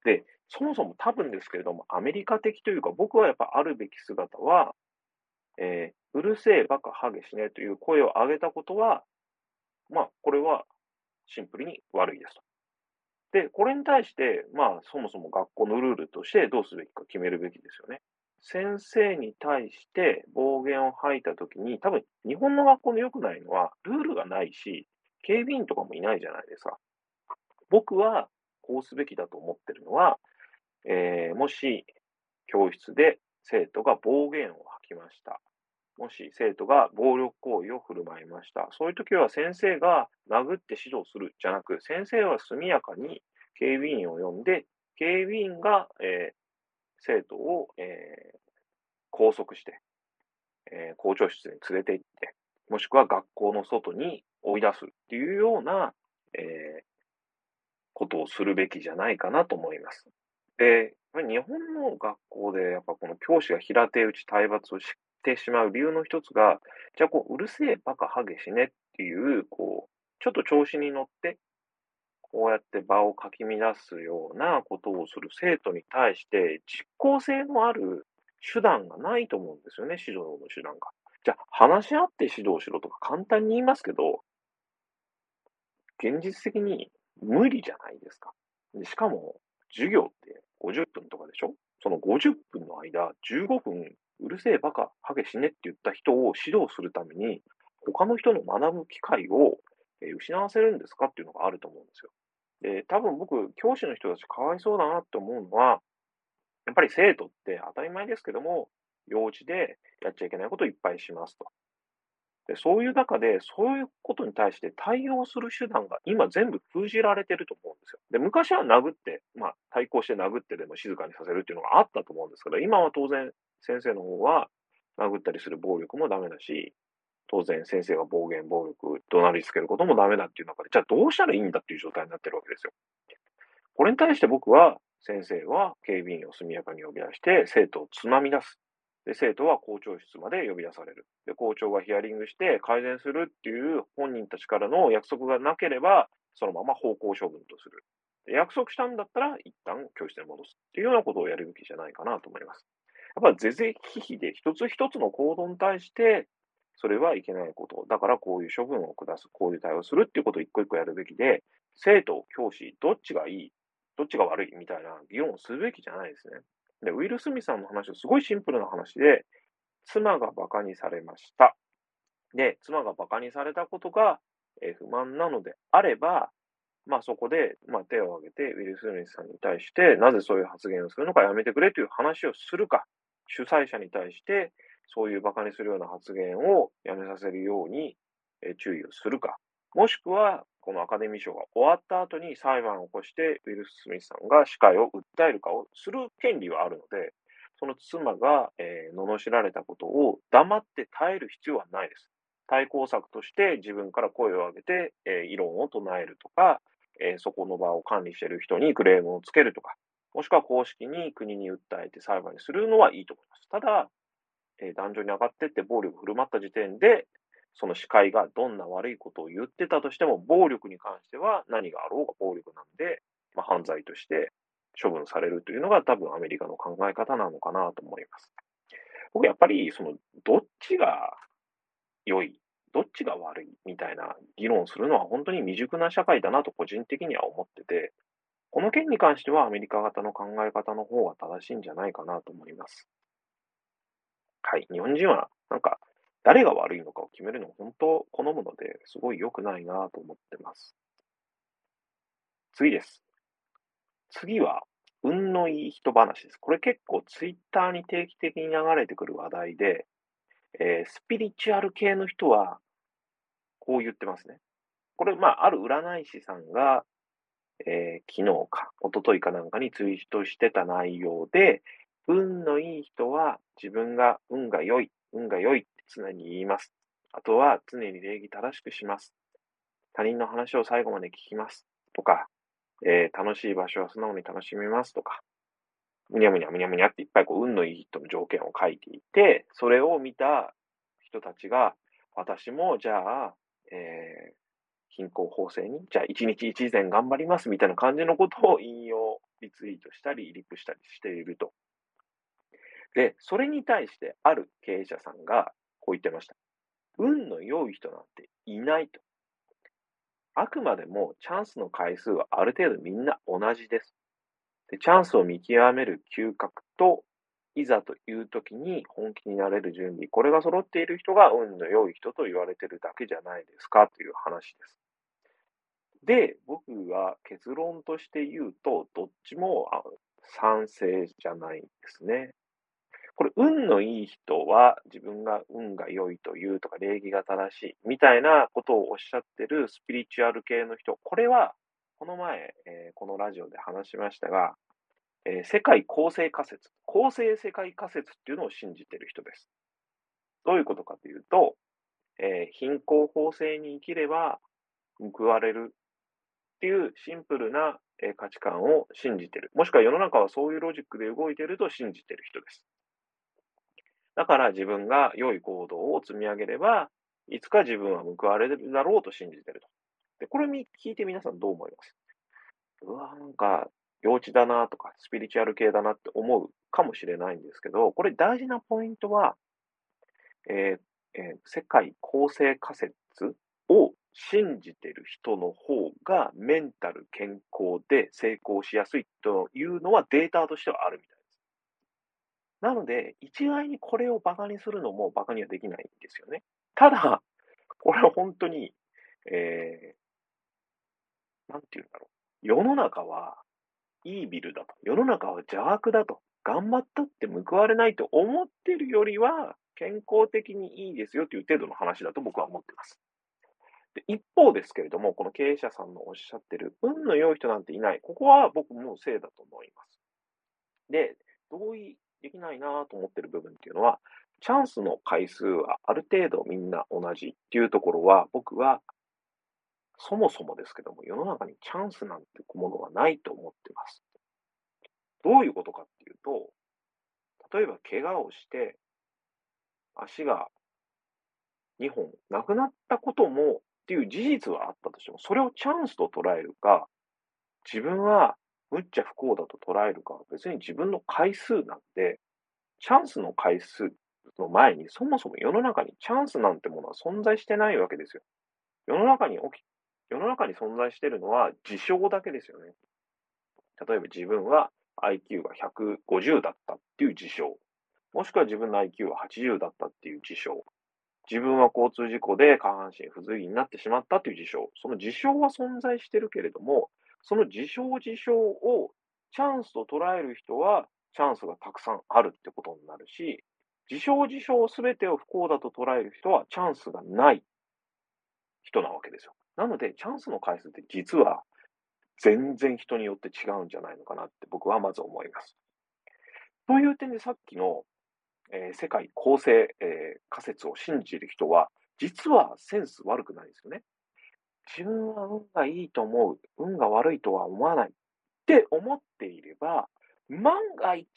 と。で、そもそも多分ですけれども、アメリカ的というか、僕はやっぱあるべき姿は、えー、うるせえ、バカ、ハゲしねという声を上げたことは、まあ、これはシンプルに悪いですと。で、これに対して、まあ、そもそも学校のルールとしてどうすべきか決めるべきですよね。先生に対して暴言を吐いたときに、多分日本の学校の良くないのは、ルールがないし、警備員とかもいないじゃないですか。僕はこうすべきだと思ってるのは、えー、もし教室で生徒が暴言を吐きました。もし生徒が暴力行為を振る舞いました。そういう時は先生が殴って指導するじゃなく、先生は速やかに警備員を呼んで、警備員が、えー、生徒を、えー、拘束して、えー、校長室に連れて行って、もしくは学校の外に追い出すっていうような、え、ことをするべきじゃないかなと思います。で、日本の学校でやっぱこの教師が平手打ち体罰をしてしまう理由の一つが、じゃあこう、うるせえバカハゲしねっていう、こう、ちょっと調子に乗って、こうやって場をかき乱すようなことをする生徒に対して、実効性のある手段がないと思うんですよね、指導の手段が。じゃあ、話し合って指導しろとか簡単に言いますけど、現実的に無理じゃないですか。しかも、授業って50分とかでしょ？その50分の間、15分、うるせえバカ、ハゲ死ねって言った人を指導するために、他の人の学ぶ機会を失わせるんですか？っていうのがあると思うんですよ。で、多分僕、教師の人たちかわいそうだなって思うのは、やっぱり生徒って当たり前ですけども、幼稚でやっちゃいけないことをいっぱいしますと。でそういう中で、そういうことに対して対応する手段が今全部封じられてると思うんですよ。で、昔は殴って、まあ、対抗して殴ってでも静かにさせるっていうのがあったと思うんですけど、今は当然先生の方は殴ったりする暴力もダメだし、当然先生が暴言、暴力、怒鳴りつけることもダメだっていう中で、じゃあどうしたらいいんだっていう状態になってるわけですよ。これに対して僕は、先生は警備員を速やかに呼び出して、生徒をつまみ出す。で、生徒は校長室まで呼び出される。で、校長がヒアリングして改善するっていう本人たちからの約束がなければ、そのまま方向処分とする。約束したんだったら、一旦教室に戻すっていうようなことをやるべきじゃないかなと思います。やっぱり是々非々で一つ一つの行動に対して、それはいけないこと。だからこういう処分を下す、こういう対応するっていうことを一個一個やるべきで、生徒、教師、どっちがいい、どっちが悪いみたいな議論をするべきじゃないですね。で、ウィル・スミスさんの話はすごいシンプルな話で、妻が馬鹿にされました。で、妻が馬鹿にされたことが、え不満なのであれば、まあそこで、まあ手を挙げて、ウィル・スミスさんに対して、なぜそういう発言をするのかやめてくれという話をするか、主催者に対して、そういう馬鹿にするような発言をやめさせるように、え注意をするか、もしくは、このアカデミー賞が終わった後に裁判を起こして、ウィル・スミスさんが司会を訴えるかをする権利はあるので、その妻が、えー、罵られたことを黙って耐える必要はないです。対抗策として自分から声を上げて、えー、異論を唱えるとか、えー、そこの場を管理している人にクレームをつけるとか、もしくは公式に国に訴えて裁判にするのはいいと思います。ただ、えー、壇上に上がってって暴力振る舞った時点で、その司会がどんな悪いことを言ってたとしても、暴力に関しては何があろうが暴力なんで、まあ、犯罪として処分されるというのが多分アメリカの考え方なのかなと思います。僕やっぱり、その、どっちが良い、どっちが悪いみたいな議論するのは本当に未熟な社会だなと個人的には思ってて、この件に関してはアメリカ型の考え方の方が正しいんじゃないかなと思います。はい。日本人はなんか誰が悪いのかを決めるのを本当好むので、すごい良くないなと思ってます。次です。次は、運のいい人話です。これ結構ツイッターに定期的に流れてくる話題で、えー、スピリチュアル系の人は、こう言ってますね。これ、まあ、ある占い師さんが、えー、昨日か、一昨日かなんかにツイートしてた内容で、運のいい人は自分が運が良い、運が良い常に言います。あとは常に礼儀正しくします。他人の話を最後まで聞きます。とか、えー、楽しい場所は素直に楽しみますとか、むにゃむにゃむにゃむにゃっていっぱいこう運のいい人の条件を書いていて、それを見た人たちが、私もじゃあ、えー、貧困法制に、じゃあ一日一善頑張りますみたいな感じのことを引用、リツイートしたり、リプしたりしていると。で、それに対してある経営者さんが、こう言ってました。運の良い人なんていないと。あくまでもチャンスの回数はある程度みんな同じです。でチャンスを見極める嗅覚と、いざという時に本気になれる準備、これが揃っている人が運の良い人と言われてるだけじゃないですかという話です。で、僕は結論として言うと、どっちも賛成じゃないんですね。これ、運のいい人は自分が運が良いというとか礼儀が正しいみたいなことをおっしゃってるスピリチュアル系の人、これはこの前、えー、このラジオで話しましたが、えー、世界構成仮説、構成世界仮説っていうのを信じてる人です。どういうことかというと、えー、貧困法制に生きれば報われるっていうシンプルな価値観を信じてる。もしくは世の中はそういうロジックで動いてると信じてる人です。だから自分が良い行動を積み上げれば、いつか自分は報われるだろうと信じてると。で、これ聞いて皆さんどう思います？うわ、なんか、幼稚だなとか、スピリチュアル系だなって思うかもしれないんですけど、これ大事なポイントは、えーえー、世界構成仮説を信じてる人の方がメンタル健康で成功しやすいというのはデータとしてはあるみたい。なので、一概にこれをバカにするのもバカにはできないんですよね。ただ、これは本当に、えー、なんて言うんだろう。世の中はイービルだと。世の中は邪悪だと。頑張ったって報われないと思ってるよりは、健康的にいいですよという程度の話だと僕は思ってます。で一方ですけれども、この経営者さんのおっしゃってる、運の良い人なんていない。ここは僕も正だと思います。で、同意できないなと思ってる部分っていうのは、チャンスの回数はある程度みんな同じっていうところは、僕はそもそもですけども、世の中にチャンスなんてものはないと思ってます。どういうことかっていうと、例えば怪我をして、足が2本なくなったこともっていう事実はあったとしても、それをチャンスと捉えるか、自分はむっちゃ不幸だと捉えるか、別に自分の回数なんで、チャンスの回数の前に、そもそも世の中にチャンスなんてものは存在してないわけですよ。世の中に起き、世の中に存在してるのは事象だけですよね。例えば自分は IQ が150だったっていう事象。もしくは自分の IQ は80だったっていう事象。自分は交通事故で下半身不随になってしまったという事象。その事象は存在してるけれども、その事象事象をチャンスと捉える人はチャンスがたくさんあるってことになるし、事象事象すべてを不幸だと捉える人はチャンスがない人なわけですよ。なので、チャンスの回数って実は全然人によって違うんじゃないのかなって僕はまず思います。という点でさっきのえー、世界構成、えー、仮説を信じる人は、実はセンス悪くないですよね。自分は運がいいと思う、運が悪いとは思わないって思っていれば、万が一、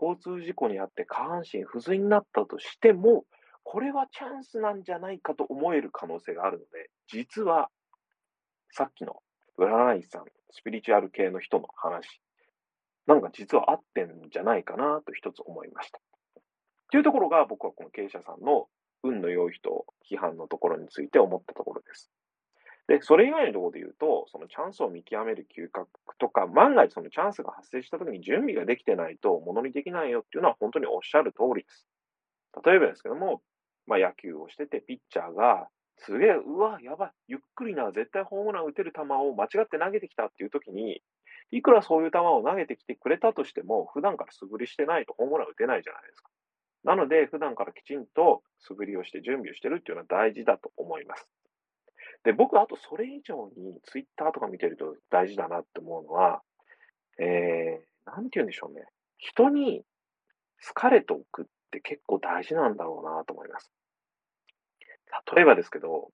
交通事故にあって下半身不随になったとしても、これはチャンスなんじゃないかと思える可能性があるので、実は、さっきの占い師さん、スピリチュアル系の人の話、なんか実は合ってんじゃないかなと一つ思いました。というところが僕はこの経営者さんの運の良い人批判のところについて思ったところです。で、それ以外のところで言うと、そのチャンスを見極める嗅覚とか、万が一そのチャンスが発生した時に準備ができてないとものにできないよっていうのは本当におっしゃる通りです。例えばですけども、まあ野球をしててピッチャーがすげえ、うわ、やばい、ゆっくりな、絶対ホームラン打てる球を間違って投げてきたっていう時に、いくらそういう球を投げてきてくれたとしても、普段から素振りしてないとホームラン打てないじゃないですか。なので、普段からきちんと素振りをして準備をしてるっていうのは大事だと思います。で、僕、あとそれ以上にツイッターとか見てると大事だなって思うのは、えー、なんて言うんでしょうね。人に好かれておくって結構大事なんだろうなと思います。例えばですけど、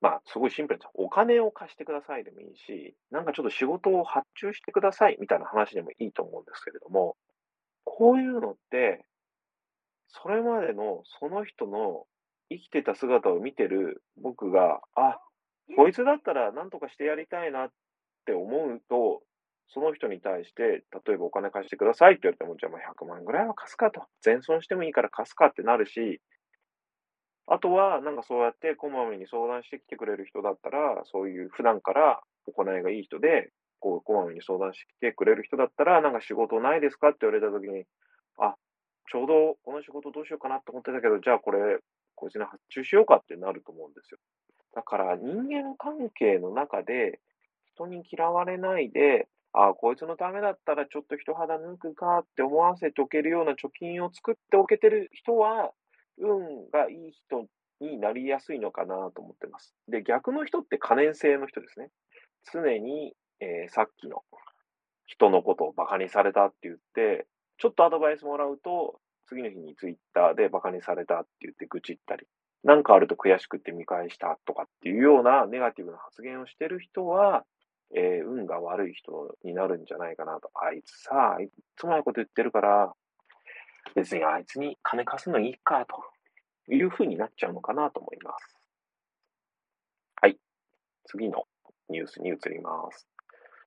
まあ、すごいシンプルです。お金を貸してくださいでもいいし、なんかちょっと仕事を発注してくださいみたいな話でもいいと思うんですけれども、こういうのって、それまでのその人の生きてた姿を見てる僕が、あ、こいつだったら何とかしてやりたいなって思うと、その人に対して、例えばお金貸してくださいって言われても、じゃあまあ100万ぐらいは貸すかと。全損してもいいから貸すかってなるし、あとは、なんかそうやってこまめに相談してきてくれる人だったら、そういう普段から行いがいい人で、こう、こまめに相談してきてくれる人だったら、なんか仕事ないですかって言われたときに、あ、ちょうどこの仕事どうしようかなって思ってたけど、じゃあこれ、こいつに発注しようかってなると思うんですよ。だから人間関係の中で、人に嫌われないで、ああ、こいつのためだったらちょっと一肌抜くかって思わせておけるような貯金を作っておけてる人は、運がいい人になりやすいのかなと思ってます。で、逆の人って可燃性の人ですね。常にえー、さっきの人のことをバカにされたって言って、ちょっとアドバイスもらうと、次の日にツイッターでバカにされたって言って愚痴ったり、なんかあると悔しくて見返したとかっていうようなネガティブな発言をしてる人は、えー、運が悪い人になるんじゃないかなと。あいつさ、いつもないこと言ってるから、別にあいつに金貸すのいいか、という風になっちゃうのかなと思います。はい。次のニュースに移ります。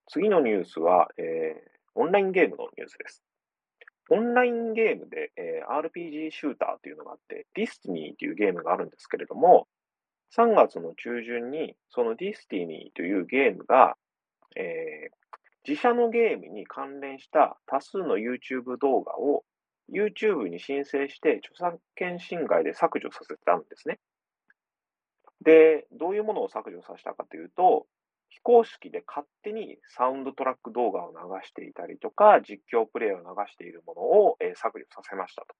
次のニュースは、えー、オンラインゲームのニュースです。オンラインゲームで、えー、RPG シューターというのがあって、 Destiny というゲームがあるんですけれども、3月の中旬に、その Destiny というゲームが、えー、自社のゲームに関連した多数の YouTube 動画を YouTube に申請して著作権侵害で削除させたんですね。で、どういうものを削除させたかというと、非公式で勝手にサウンドトラック動画を流していたりとか、実況プレイを流しているものを、え削除させましたと。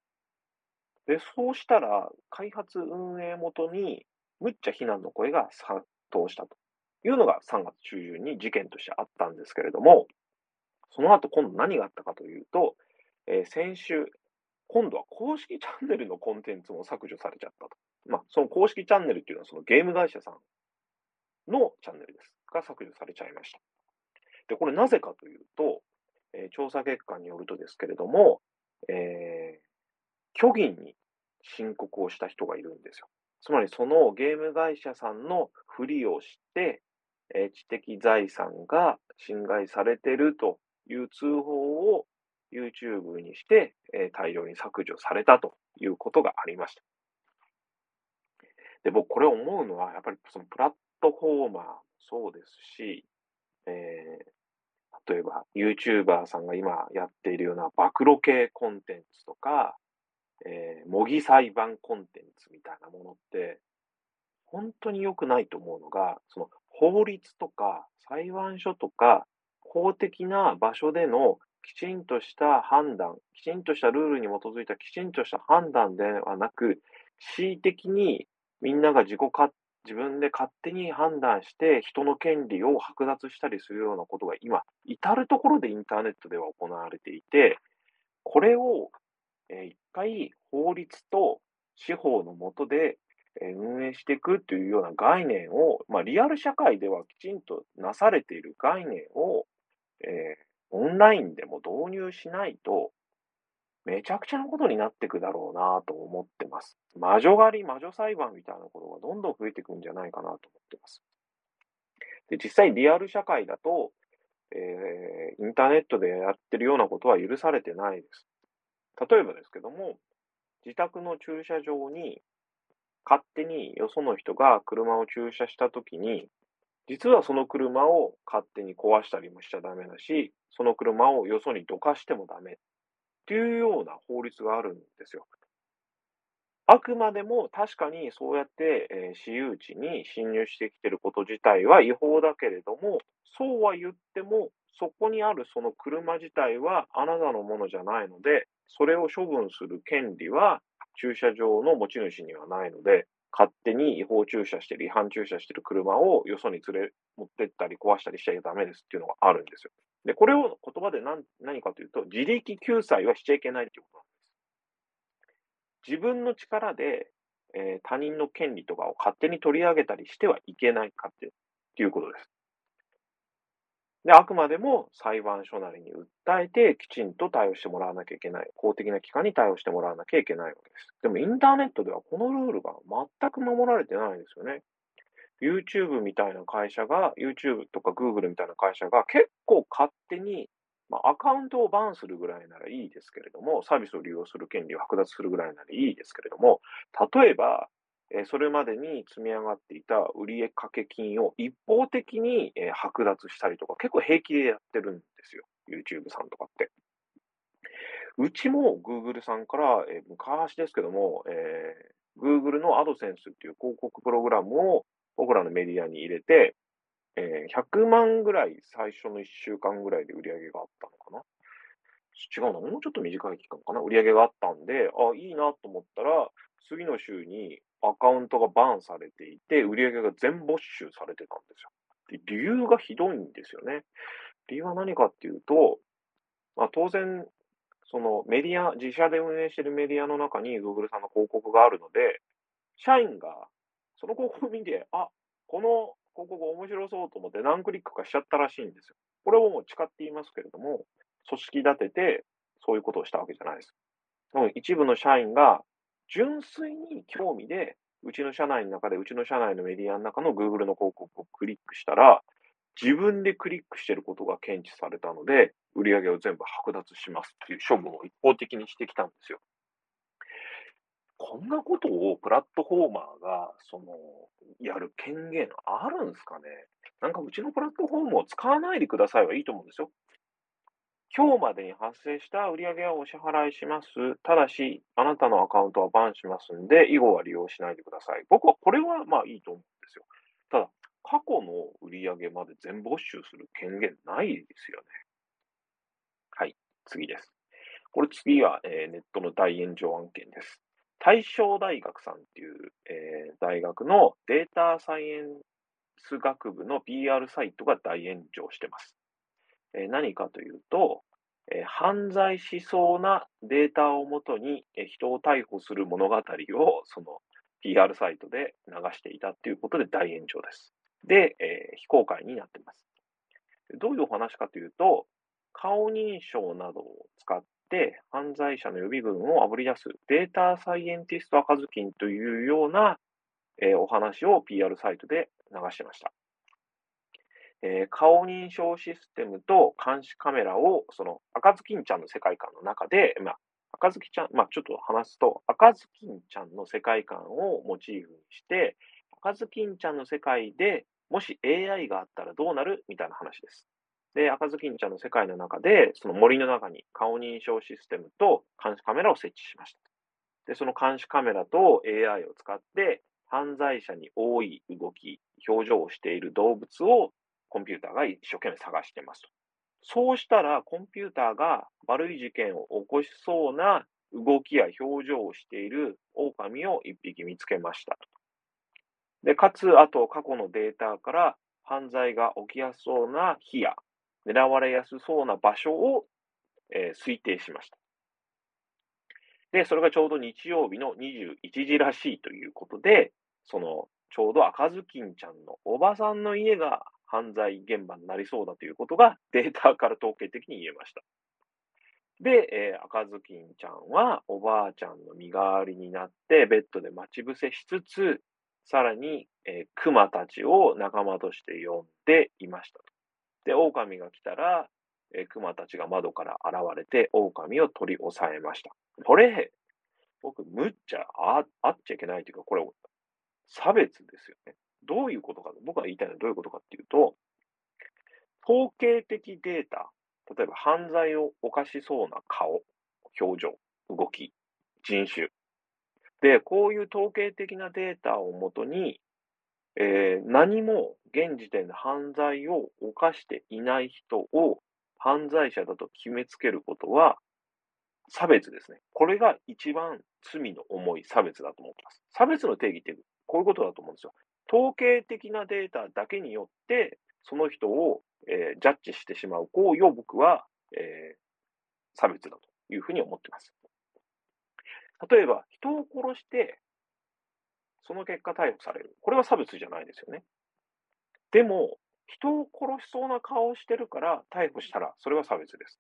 で、そうしたら、開発運営元にむっちゃ非難の声が殺到したというのが3月中旬に事件としてあったんですけれども、その後今度何があったかというと、え、先週、今度は公式チャンネルのコンテンツも削除されちゃったと。まあ、その公式チャンネルっていうのはそのゲーム会社さんのチャンネルです。が削除されちゃいました。で、これなぜかというと、えー、調査結果によるとですけれども、えー、虚偽に申告をした人がいるんですよ。つまりそのゲーム会社さんのふりをして、えー、知的財産が侵害されてるという通報を YouTube にして、えー、大量に削除されたということがありました。で、僕これ思うのは、やっぱりそのプラットフォーマーそうですし、えー、例えば YouTuber さんが今やっているような暴露系コンテンツとか、えー、模擬裁判コンテンツみたいなものって、本当に良くないと思うのが、その法律とか裁判所とか公的な場所でのきちんとした判断、きちんとしたルールに基づいたきちんとした判断ではなく、恣意的にみんなが自己勝自分で勝手に判断して人の権利を剥奪したりするようなことが今、至るところでインターネットでは行われていて、これを、一回法律と司法の下で、運営していくというような概念を、まあ、リアル社会ではきちんとなされている概念を、えー、オンラインでも導入しないと、めちゃくちゃなことになっていくだろうなと思ってます。魔女狩り、魔女裁判みたいなことがどんどん増えていくんじゃないかなと思ってます。で、実際リアル社会だと、えー、インターネットでやってるようなことは許されてないです。例えばですけども、自宅の駐車場に勝手によその人が車を駐車したときに、実はその車を勝手に壊したりもしちゃダメだし、その車をよそにどかしてもダメっていうような法律があるんですよ。あくまでも確かにそうやって、えー、私有地に侵入してきてること自体は違法だけれども、そうは言っても、そこにあるその車自体はあなたのものじゃないので、それを処分する権利は駐車場の持ち主にはないので、勝手に違法駐車してる、違反駐車してる車をよそに連れ持ってったり壊したりしちゃダメですっていうのがあるんですよ。で、これを言葉で何何かというと、自力救済はしちゃいけないっていうことなんです。自分の力で、えー、他人の権利とかを勝手に取り上げたりしてはいけないかっていうことです。で、あくまでも裁判所なりに訴えてきちんと対応してもらわなきゃいけない。公的な機関に対応してもらわなきゃいけないわけです。でもインターネットではこのルールが全く守られてないですよね。YouTube みたいな会社が、YouTube とか Google みたいな会社が結構勝手に、まあ、アカウントをバンするぐらいならいいですけれども、サービスを利用する権利を剥奪するぐらいならいいですけれども、例えば、えそれまでに積み上がっていた売掛金を一方的に、え剥奪したりとか、結構平気でやってるんですよ。YouTube さんとかって。うちも Google さんから、え昔ですけども、えー、Google の AdSense っていう広告プログラムを僕らのメディアに入れて、えー、100万ぐらい最初の1週間ぐらいで売り上げがあったのかな？違うな、もうちょっと短い期間かな？売り上げがあったんで、あ、いいなと思ったら、次の週にアカウントがバーンされていて、売り上げが全没収されてたんですよ。で理由がひどいんですよね。理由は何かっていうと、まあ、当然、そのメディア、自社で運営しているメディアの中に Google さんの広告があるので、社員がその広告を見て、あ、この広告面白そうと思って何クリックかしちゃったらしいんですよ。これをもう誓って言いますけれども、組織立ててそういうことをしたわけじゃないです。一部の社員が純粋に興味で、うちの社内の中で、うちの社内のメディアの中の Google の広告をクリックしたら、自分でクリックしてることが検知されたので、売り上げを全部剥奪しますっていう処分を一方的にしてきたんですよ。こんなことをプラットフォーマーが、その、やる権限あるんですかね？なんかうちのプラットフォームを使わないでくださいはいいと思うんですよ。今日までに発生した売上はお支払いします。ただし、あなたのアカウントはバンしますんで、以後は利用しないでください。僕はこれはまあいいと思うんですよ。ただ、過去の売上まで全没収する権限ないですよね。はい、次です。これ次は、えー、ネットの大炎上案件です。大正大学さんっていう、えー、大学のデータサイエンス学部の PR サイトが大炎上してます。えー、何かというと、えー、犯罪しそうなデータをもとに、え人を逮捕する物語をその PR サイトで流していたということで大炎上です。で、え非公開になってます。どういうお話かというと、顔認証などを使って犯罪者の予備軍をあぶり出すデータサイエンティスト赤ずきんというような、えお話を PR サイトで流しました。えー、顔認証システムと監視カメラを、その赤ずきんちゃんの世界観の中で、まあ、赤ずきちゃん、まあ、ちょっと話すと、赤ずきんちゃんの世界観をモチーフにして、赤ずきんちゃんの世界でもし AI があったらどうなる？みたいな話です。で、赤ずきんちゃんの世界の中で、その森の中に顔認証システムと監視カメラを設置しました。で、その監視カメラと AI を使って、犯罪者に多い動き、表情をしている動物をコンピューターが一生懸命探してますと。そうしたら、コンピューターが悪い事件を起こしそうな動きや表情をしている狼を一匹見つけましたと。で、かつ、あと過去のデータから犯罪が起きやすそうな日や狙われやすそうな場所を、えー、推定しました。で、それがちょうど日曜日の21時らしいということで、その、ちょうど赤ずきんちゃんのおばさんの家が犯罪現場になりそうだということがデータから統計的に言えました。で、えー、赤ずきんちゃんはおばあちゃんの身代わりになってベッドで待ち伏せしつつ、さらに、えー、熊たちを仲間として呼んでいました。で、狼が来たら、えー、熊たちが窓から現れて狼を取り押さえました。これ、僕、むっちゃああっちゃいけないというか、これ、差別ですよね。どういうことか、僕が言いたいのはどういうことかっていうと、統計的データ、例えば犯罪を犯しそうな顔、表情、動き、人種。で、こういう統計的なデータをもとに、えー、何も現時点で犯罪を犯していない人を犯罪者だと決めつけることは差別ですね。これが一番罪の重い差別だと思ってます。差別の定義ってこういうことだと思うんですよ。統計的なデータだけによって、その人を、えー、ジャッジしてしまう行為を僕は、えー、差別だというふうに思ってます。例えば、人を殺して、その結果逮捕される。これは差別じゃないですよね。でも、人を殺しそうな顔をしてるから逮捕したら、それは差別です。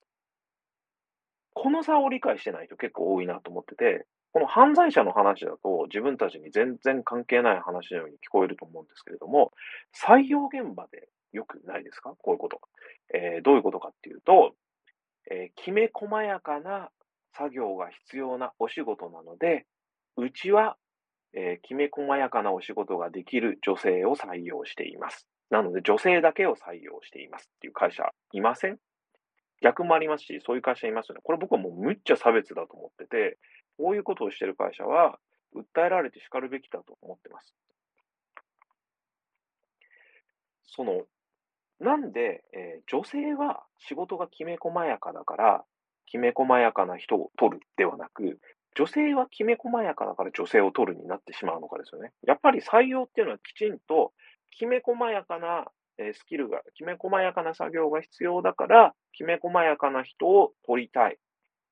この差を理解してない人結構多いなと思ってて、この犯罪者の話だと自分たちに全然関係ない話のように聞こえると思うんですけれども、採用現場でよくないですか？こういうこと。えー、どういうことかっていうと、えー、きめ細やかな作業が必要なお仕事なので、うちは、えー、きめ細やかなお仕事ができる女性を採用しています。なので女性だけを採用していますっていう会社いません？逆もありますし、そういう会社いますよね。これ僕はもうむっちゃ差別だと思ってて、こういうことをしてる会社は、訴えられて叱るべきだと思ってます。その、なんで、えー、女性は仕事がきめ細やかだから、きめ細やかな人を取るではなく、女性はきめ細やかだから女性を取るになってしまうのかですよね。やっぱり採用っていうのはきちんと、きめ細やかなスキルが、きめ細やかな作業が必要だから、きめ細やかな人を取りたい。っ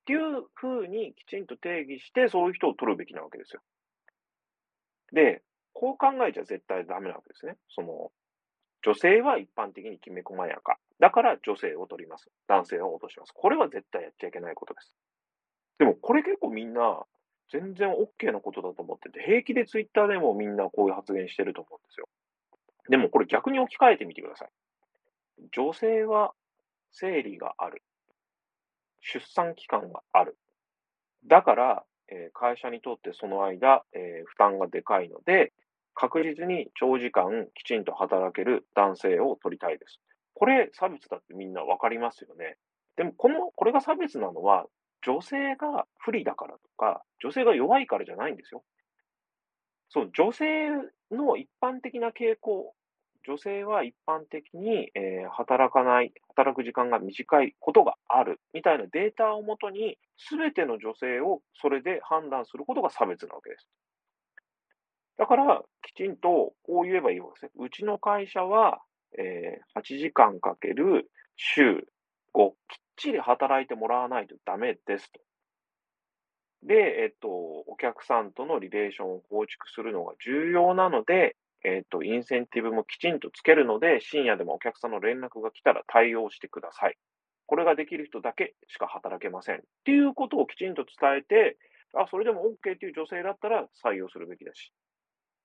ていうふうにきちんと定義して、そういう人を取るべきなわけですよ。で、こう考えちゃ絶対ダメなわけですね。その、女性は一般的にきめ細やか。だから女性を取ります。男性を落とします。これは絶対やっちゃいけないことです。でもこれ結構みんな全然 OK なことだと思ってて、平気でツイッターでもみんなこういう発言してると思うんですよ。でもこれ逆に置き換えてみてください。女性は生理がある。出産期間がある。だから、えー会社にとってその間、えー負担がでかいので、確実に長時間きちんと働ける男性を取りたいです。これ差別だってみんなわかりますよね。でも、この、これが差別なのは、女性が不利だからとか、女性が弱いからじゃないんですよ。そう、女性の一般的な傾向、女性は一般的に、えー働かない、働く時間が短いことがあるみたいなデータをもとに、すべての女性をそれで判断することが差別なわけです。だから、きちんとこう言えばいいわけですね。うちの会社は、えー8時間かける週5、ちり働いてもらわないとダメですと。で、えっと、お客さんとのリレーションを構築するのが重要なので、えっと、インセンティブもきちんとつけるので、深夜でもお客さんの連絡が来たら対応してください。これができる人だけしか働けません。っていうことをきちんと伝えて、あ、それでも OK っていう女性だったら採用するべきだし、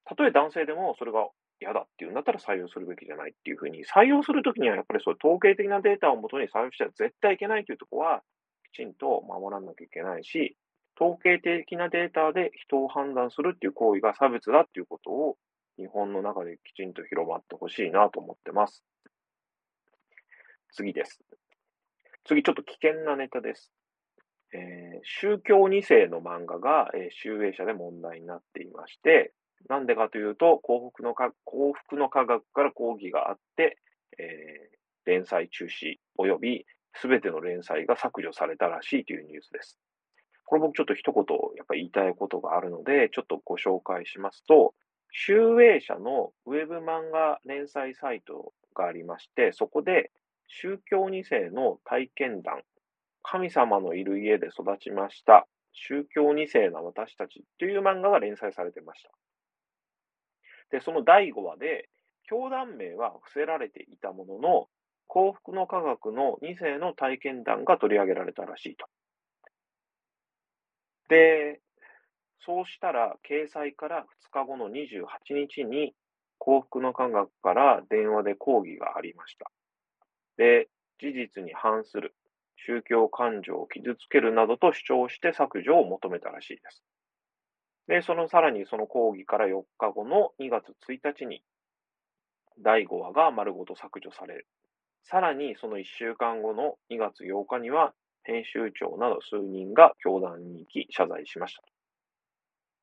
たとえ男性でもそれが嫌だっていうんだったら採用するべきじゃないっていうふうに、採用するときにはやっぱりそう統計的なデータをもとに採用しては絶対いけないというところは、きちんと守らなきゃいけないし、統計的なデータで人を判断するっていう行為が差別だっていうことを日本の中できちんと広まってほしいなと思ってます。次です。次ちょっと危険なネタです。えー宗教2世の漫画が、えー集英社で問題になっていまして、なんでかというと、幸福のか幸福の科学から抗議があって、えー連載中止及びすべての連載が削除されたらしいというニュースです。これ僕ちょっと一言やっぱ言いたいことがあるので、ちょっとご紹介しますと、集英社のウェブ漫画連載サイトがありまして、そこで宗教2世の体験談、神様のいる家で育ちました、宗教2世な私たちという漫画が連載されてました。で、その第5話で、教団名は伏せられていたものの、幸福の科学の2世の体験談が取り上げられたらしいと。で、そうしたら、掲載から2日後の28日に、幸福の科学から電話で抗議がありました。で、事実に反する、宗教感情を傷つけるなどと主張して削除を求めたらしいです。で、そのさらにその抗議から4日後の2月1日に、第5話が丸ごと削除される。さらにその1週間後の2月8日には、編集長など数人が教団に行き謝罪しました。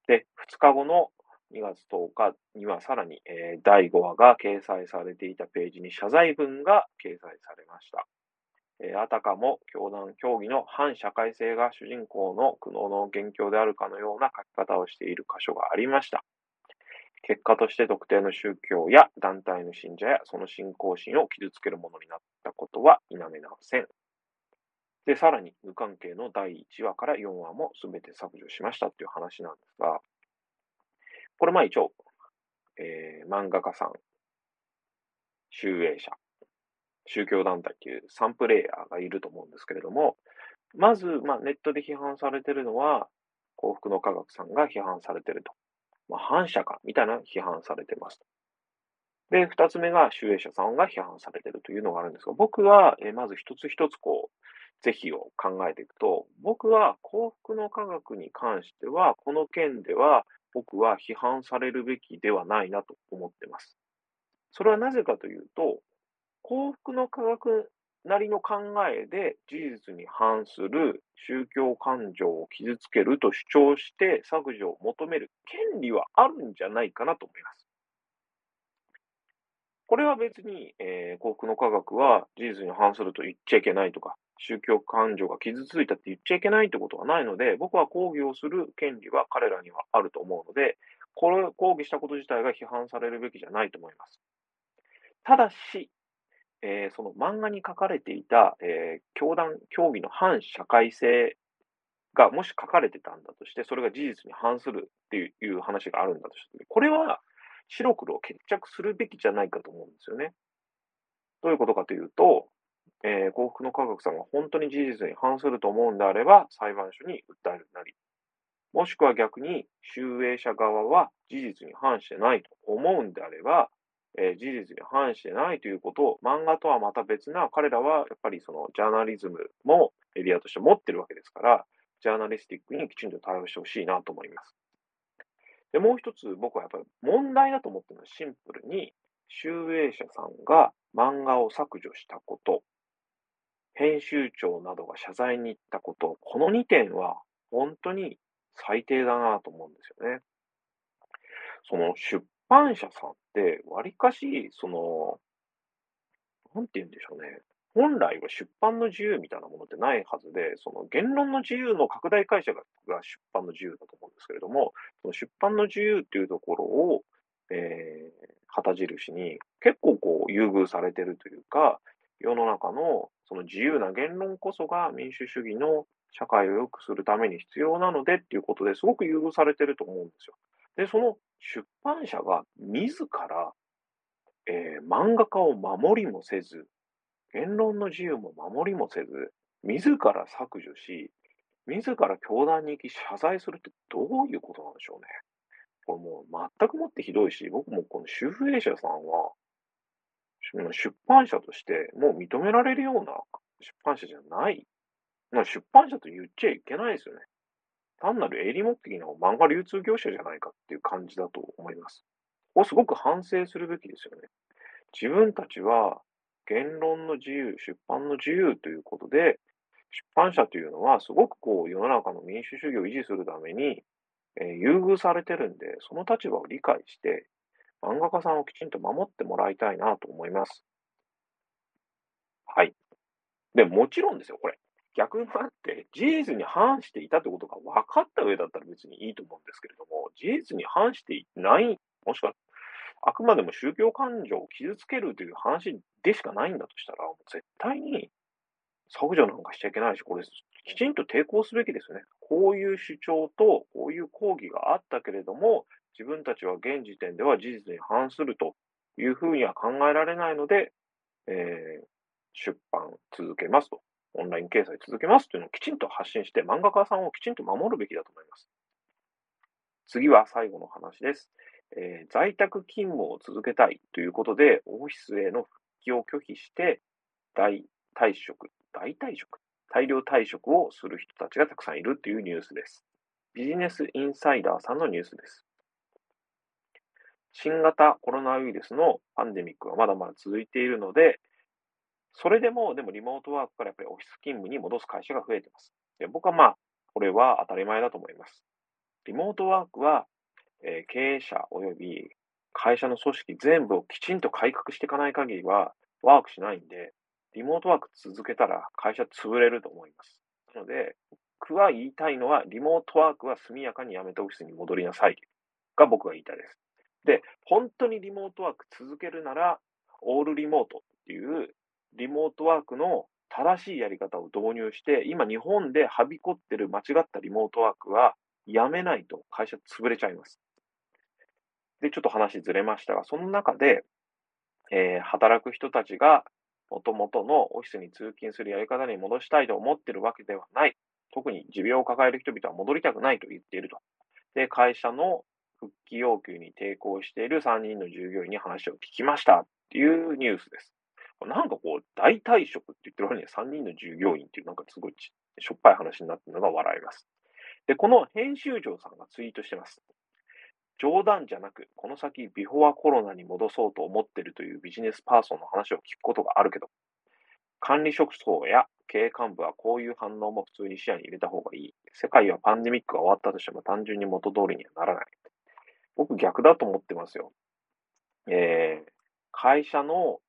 で、2日後の2月10日にはさらに、えー第5話が掲載されていたページに謝罪文が掲載されました。えあたかも教団教義の反社会性が主人公の苦悩の元凶であるかのような書き方をしている箇所がありました。結果として特定の宗教や団体の信者やその信仰心を傷つけるものになったことは否めません。で、さらに無関係の第1話から4話も全て削除しましたっていう話なんですが、これまあ一応、えー漫画家さん、集英社、宗教団体っていうサンプレイヤーがいると思うんですけれども、まず、まあ、ネットで批判されてるのは、幸福の科学さんが批判されてると。まあ、反社か、みたいな批判されてます。で、二つ目が、集英社さんが批判されてるというのがあるんですが、僕は、えまず一つ一つこう、是非を考えていくと、僕は幸福の科学に関しては、この件では、僕は批判されるべきではないなと思ってます。それはなぜかというと、幸福の科学なりの考えで事実に反する宗教感情を傷つけると主張して削除を求める権利はあるんじゃないかなと思います。これは別に、えー幸福の科学は事実に反すると言っちゃいけないとか、宗教感情が傷ついたって言っちゃいけないってことはないので、僕は抗議をする権利は彼らにはあると思うので、これ抗議したこと自体が批判されるべきじゃないと思います。ただし、えーその漫画に書かれていた、えー教団、教義の反社会性がもし書かれてたんだとして、それが事実に反するっていう話があるんだとして、これは白黒決着するべきじゃないかと思うんですよね。どういうことかというと、えー幸福の科学さんが本当に事実に反すると思うんであれば、裁判所に訴えるなり、もしくは逆に、集英社側は事実に反してないと思うんであれば、えー事実に反してないということを、漫画とはまた別な、彼らはやっぱりそのジャーナリズムもエリアとして持ってるわけですから、ジャーナリスティックにきちんと対応してほしいなと思います。で、もう一つ僕はやっぱり問題だと思ってるのはシンプルに、集英社さんが漫画を削除したこと、編集長などが謝罪に行ったこと、この2点は本当に最低だなと思うんですよね。その出版社さんって、わりかし、その、なんて言うんでしょうね。本来は出版の自由みたいなものってないはずで、その言論の自由の拡大解釈が出版の自由だと思うんですけれども、その出版の自由っていうところを、えー、旗印に結構こう優遇されてるというか、世の中のその自由な言論こそが民主主義の社会を良くするために必要なのでっていうことですごく優遇されてると思うんですよ。で、その出版社が自ら、えー漫画家を守りもせず、言論の自由も守りもせず、自ら削除し、自ら教団に行き謝罪するってどういうことなんでしょうね。これもう全くもってひどいし、僕もこの集英社さんは、出版社としてもう認められるような出版社じゃない。出版社と言っちゃいけないですよね。単なる営利目的の漫画流通業者じゃないかっていう感じだと思います。ここすごく反省するべきですよね。自分たちは言論の自由、出版の自由ということで、出版社というのはすごくこう世の中の民主主義を維持するために、えー優遇されてるんで、その立場を理解して、漫画家さんをきちんと守ってもらいたいなと思います。はい。で、もちろんですよ、これ。逆にあって、事実に反していたということが分かった上だったら別にいいと思うんですけれども、事実に反していない、もしくは、あくまでも宗教感情を傷つけるという話でしかないんだとしたら、もう絶対に削除なんかしちゃいけないし、これ、きちんと抵抗すべきですよね。こういう主張と、こういう抗議があったけれども、自分たちは現時点では事実に反するというふうには考えられないので、えー出版続けますと、オンライン掲載続けますというのをきちんと発信して、漫画家さんをきちんと守るべきだと思います。次は最後の話です。えー在宅勤務を続けたいということで、オフィスへの復帰を拒否して、大退職、大退職、大量退職をする人たちがたくさんいるというニュースです。ビジネスインサイダーさんのニュースです。新型コロナウイルスのパンデミックはまだまだ続いているので、それでも、でもリモートワークからやっぱりオフィス勤務に戻す会社が増えてます。で僕はまあ、これは当たり前だと思います。リモートワークは、えー経営者及び会社の組織全部をきちんと改革していかない限りはワークしないんで、リモートワーク続けたら会社潰れると思います。なので、僕は言いたいのは、リモートワークは速やかにやめてオフィスに戻りなさいが僕が言いたいです。で、本当にリモートワーク続けるなら、オールリモートっていうリモートワークの正しいやり方を導入して、今日本ではびこってる間違ったリモートワークはやめないと会社潰れちゃいます。で、ちょっと話ずれましたが、その中で、えー働く人たちが元々のオフィスに通勤するやり方に戻したいと思ってるわけではない。特に持病を抱える人々は戻りたくないと言っていると。で、会社の復帰要求に抵抗している3人の従業員に話を聞きましたっていうニュースです。なんかこう、大退職って言ってる割には3人の従業員っていうなんかすごいしょっぱい話になってるのが笑います。で、この編集長さんがツイートしてます。冗談じゃなく、この先ビフォアコロナに戻そうと思ってるというビジネスパーソンの話を聞くことがあるけど、管理職層や経営幹部はこういう反応も普通に視野に入れた方がいい。世界はパンデミックが終わったとしても単純に元通りにはならない。僕逆だと思ってますよ。えー、会社の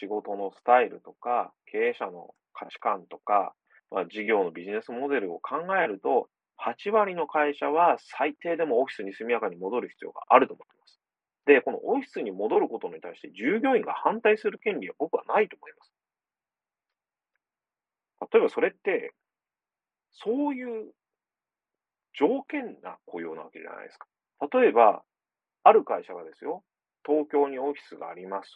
仕事のスタイルとか、経営者の価値観とか、まあ、事業のビジネスモデルを考えると、8割の会社は最低でもオフィスに速やかに戻る必要があると思っています。で、このオフィスに戻ることに対して従業員が反対する権利は僕はないと思います。例えばそれって、そういう条件な雇用なわけじゃないですか。例えば、ある会社がですよ、東京にオフィスがあります。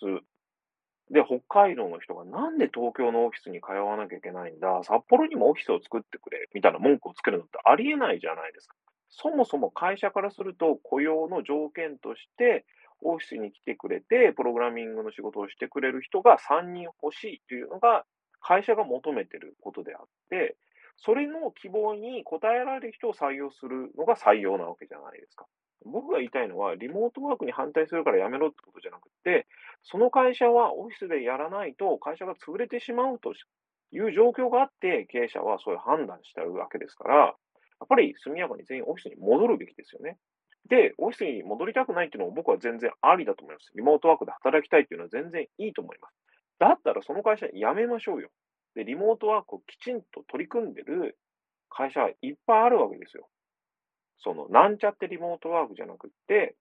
で、北海道の人がなんで東京のオフィスに通わなきゃいけないんだ、札幌にもオフィスを作ってくれ、みたいな文句をつけるのってありえないじゃないですか。そもそも会社からすると雇用の条件として、オフィスに来てくれて、プログラミングの仕事をしてくれる人が3人欲しいというのが、会社が求めてることであって、それの希望に応えられる人を採用するのが採用なわけじゃないですか。僕が言いたいのは、リモートワークに反対するからやめろってことじゃなくて、その会社はオフィスでやらないと会社が潰れてしまうという状況があって、経営者はそういう判断してるわけですから、やっぱり速やかに全員オフィスに戻るべきですよね。で、オフィスに戻りたくないっていうのも僕は全然ありだと思います。リモートワークで働きたいっていうのは全然いいと思います。だったらその会社辞めましょうよ。で、リモートワークをきちんと取り組んでる会社はいっぱいあるわけですよ。その、なんちゃってリモートワークじゃなくって、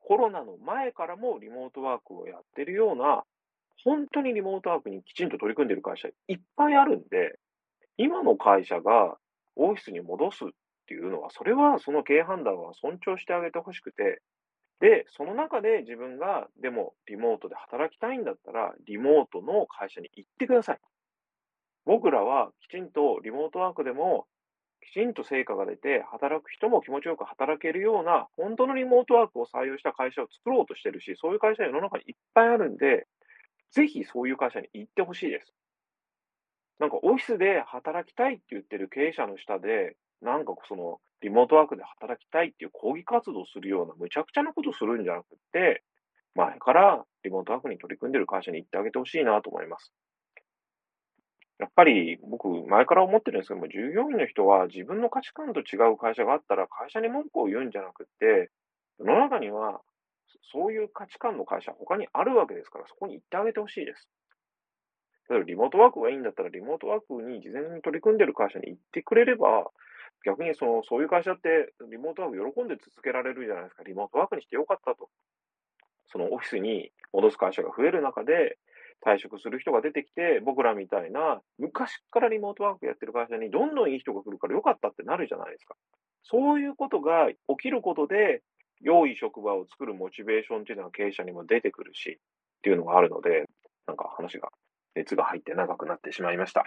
コロナの前からもリモートワークをやってるような、本当にリモートワークにきちんと取り組んでる会社いっぱいあるんで、今の会社がオフィスに戻すっていうのは、それはその経営判断は尊重してあげてほしくて、で、その中で自分が、でもリモートで働きたいんだったら、リモートの会社に行ってください。僕らはきちんとリモートワークでもきちんと成果が出て、働く人も気持ちよく働けるような、本当のリモートワークを採用した会社を作ろうとしてるし、そういう会社は世の中にいっぱいあるんで、ぜひそういう会社に行ってほしいです。なんかオフィスで働きたいって言ってる経営者の下で、なんかそのリモートワークで働きたいっていう抗議活動するような無茶苦茶なことするんじゃなくて、前からリモートワークに取り組んでる会社に行ってあげてほしいなと思います。やっぱり僕、前から思ってるんですけども、従業員の人は自分の価値観と違う会社があったら会社に文句を言うんじゃなくて、世の中にはそういう価値観の会社他にあるわけですから、そこに行ってあげてほしいです。例えばリモートワークがいいんだったら、リモートワークに事前に取り組んでる会社に行ってくれれば、逆にそのそういう会社ってリモートワーク喜んで続けられるじゃないですか。リモートワークにしてよかったと。そのオフィスに戻す会社が増える中で、退職する人が出てきて、僕らみたいな、昔からリモートワークやってる会社にどんどんいい人が来るからよかったってなるじゃないですか。そういうことが起きることで、良い職場を作るモチベーションっていうのは経営者にも出てくるし、っていうのがあるので、なんか話が、熱が入って長くなってしまいました。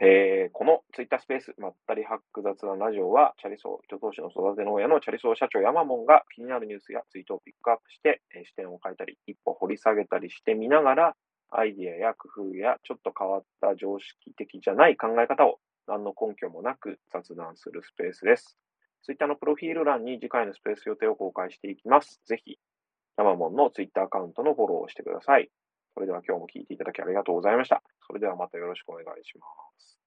えー、このツイッタースペース、まったりハック雑談ラジオは、チャリソー、人投資の育ての親のチャリソー社長ヤマモンが気になるニュースやツイートをピックアップして、えー、視点を変えたり、一歩掘り下げたりしてみながら、アイディアや工夫やちょっと変わった常識的じゃない考え方を何の根拠もなく雑談するスペースです。ツイッターのプロフィール欄に次回のスペース予定を公開していきます。ぜひ、ヤマモンのツイッターアカウントのフォローをしてください。それでは今日も聞いていただきありがとうございました。それではまたよろしくお願いします。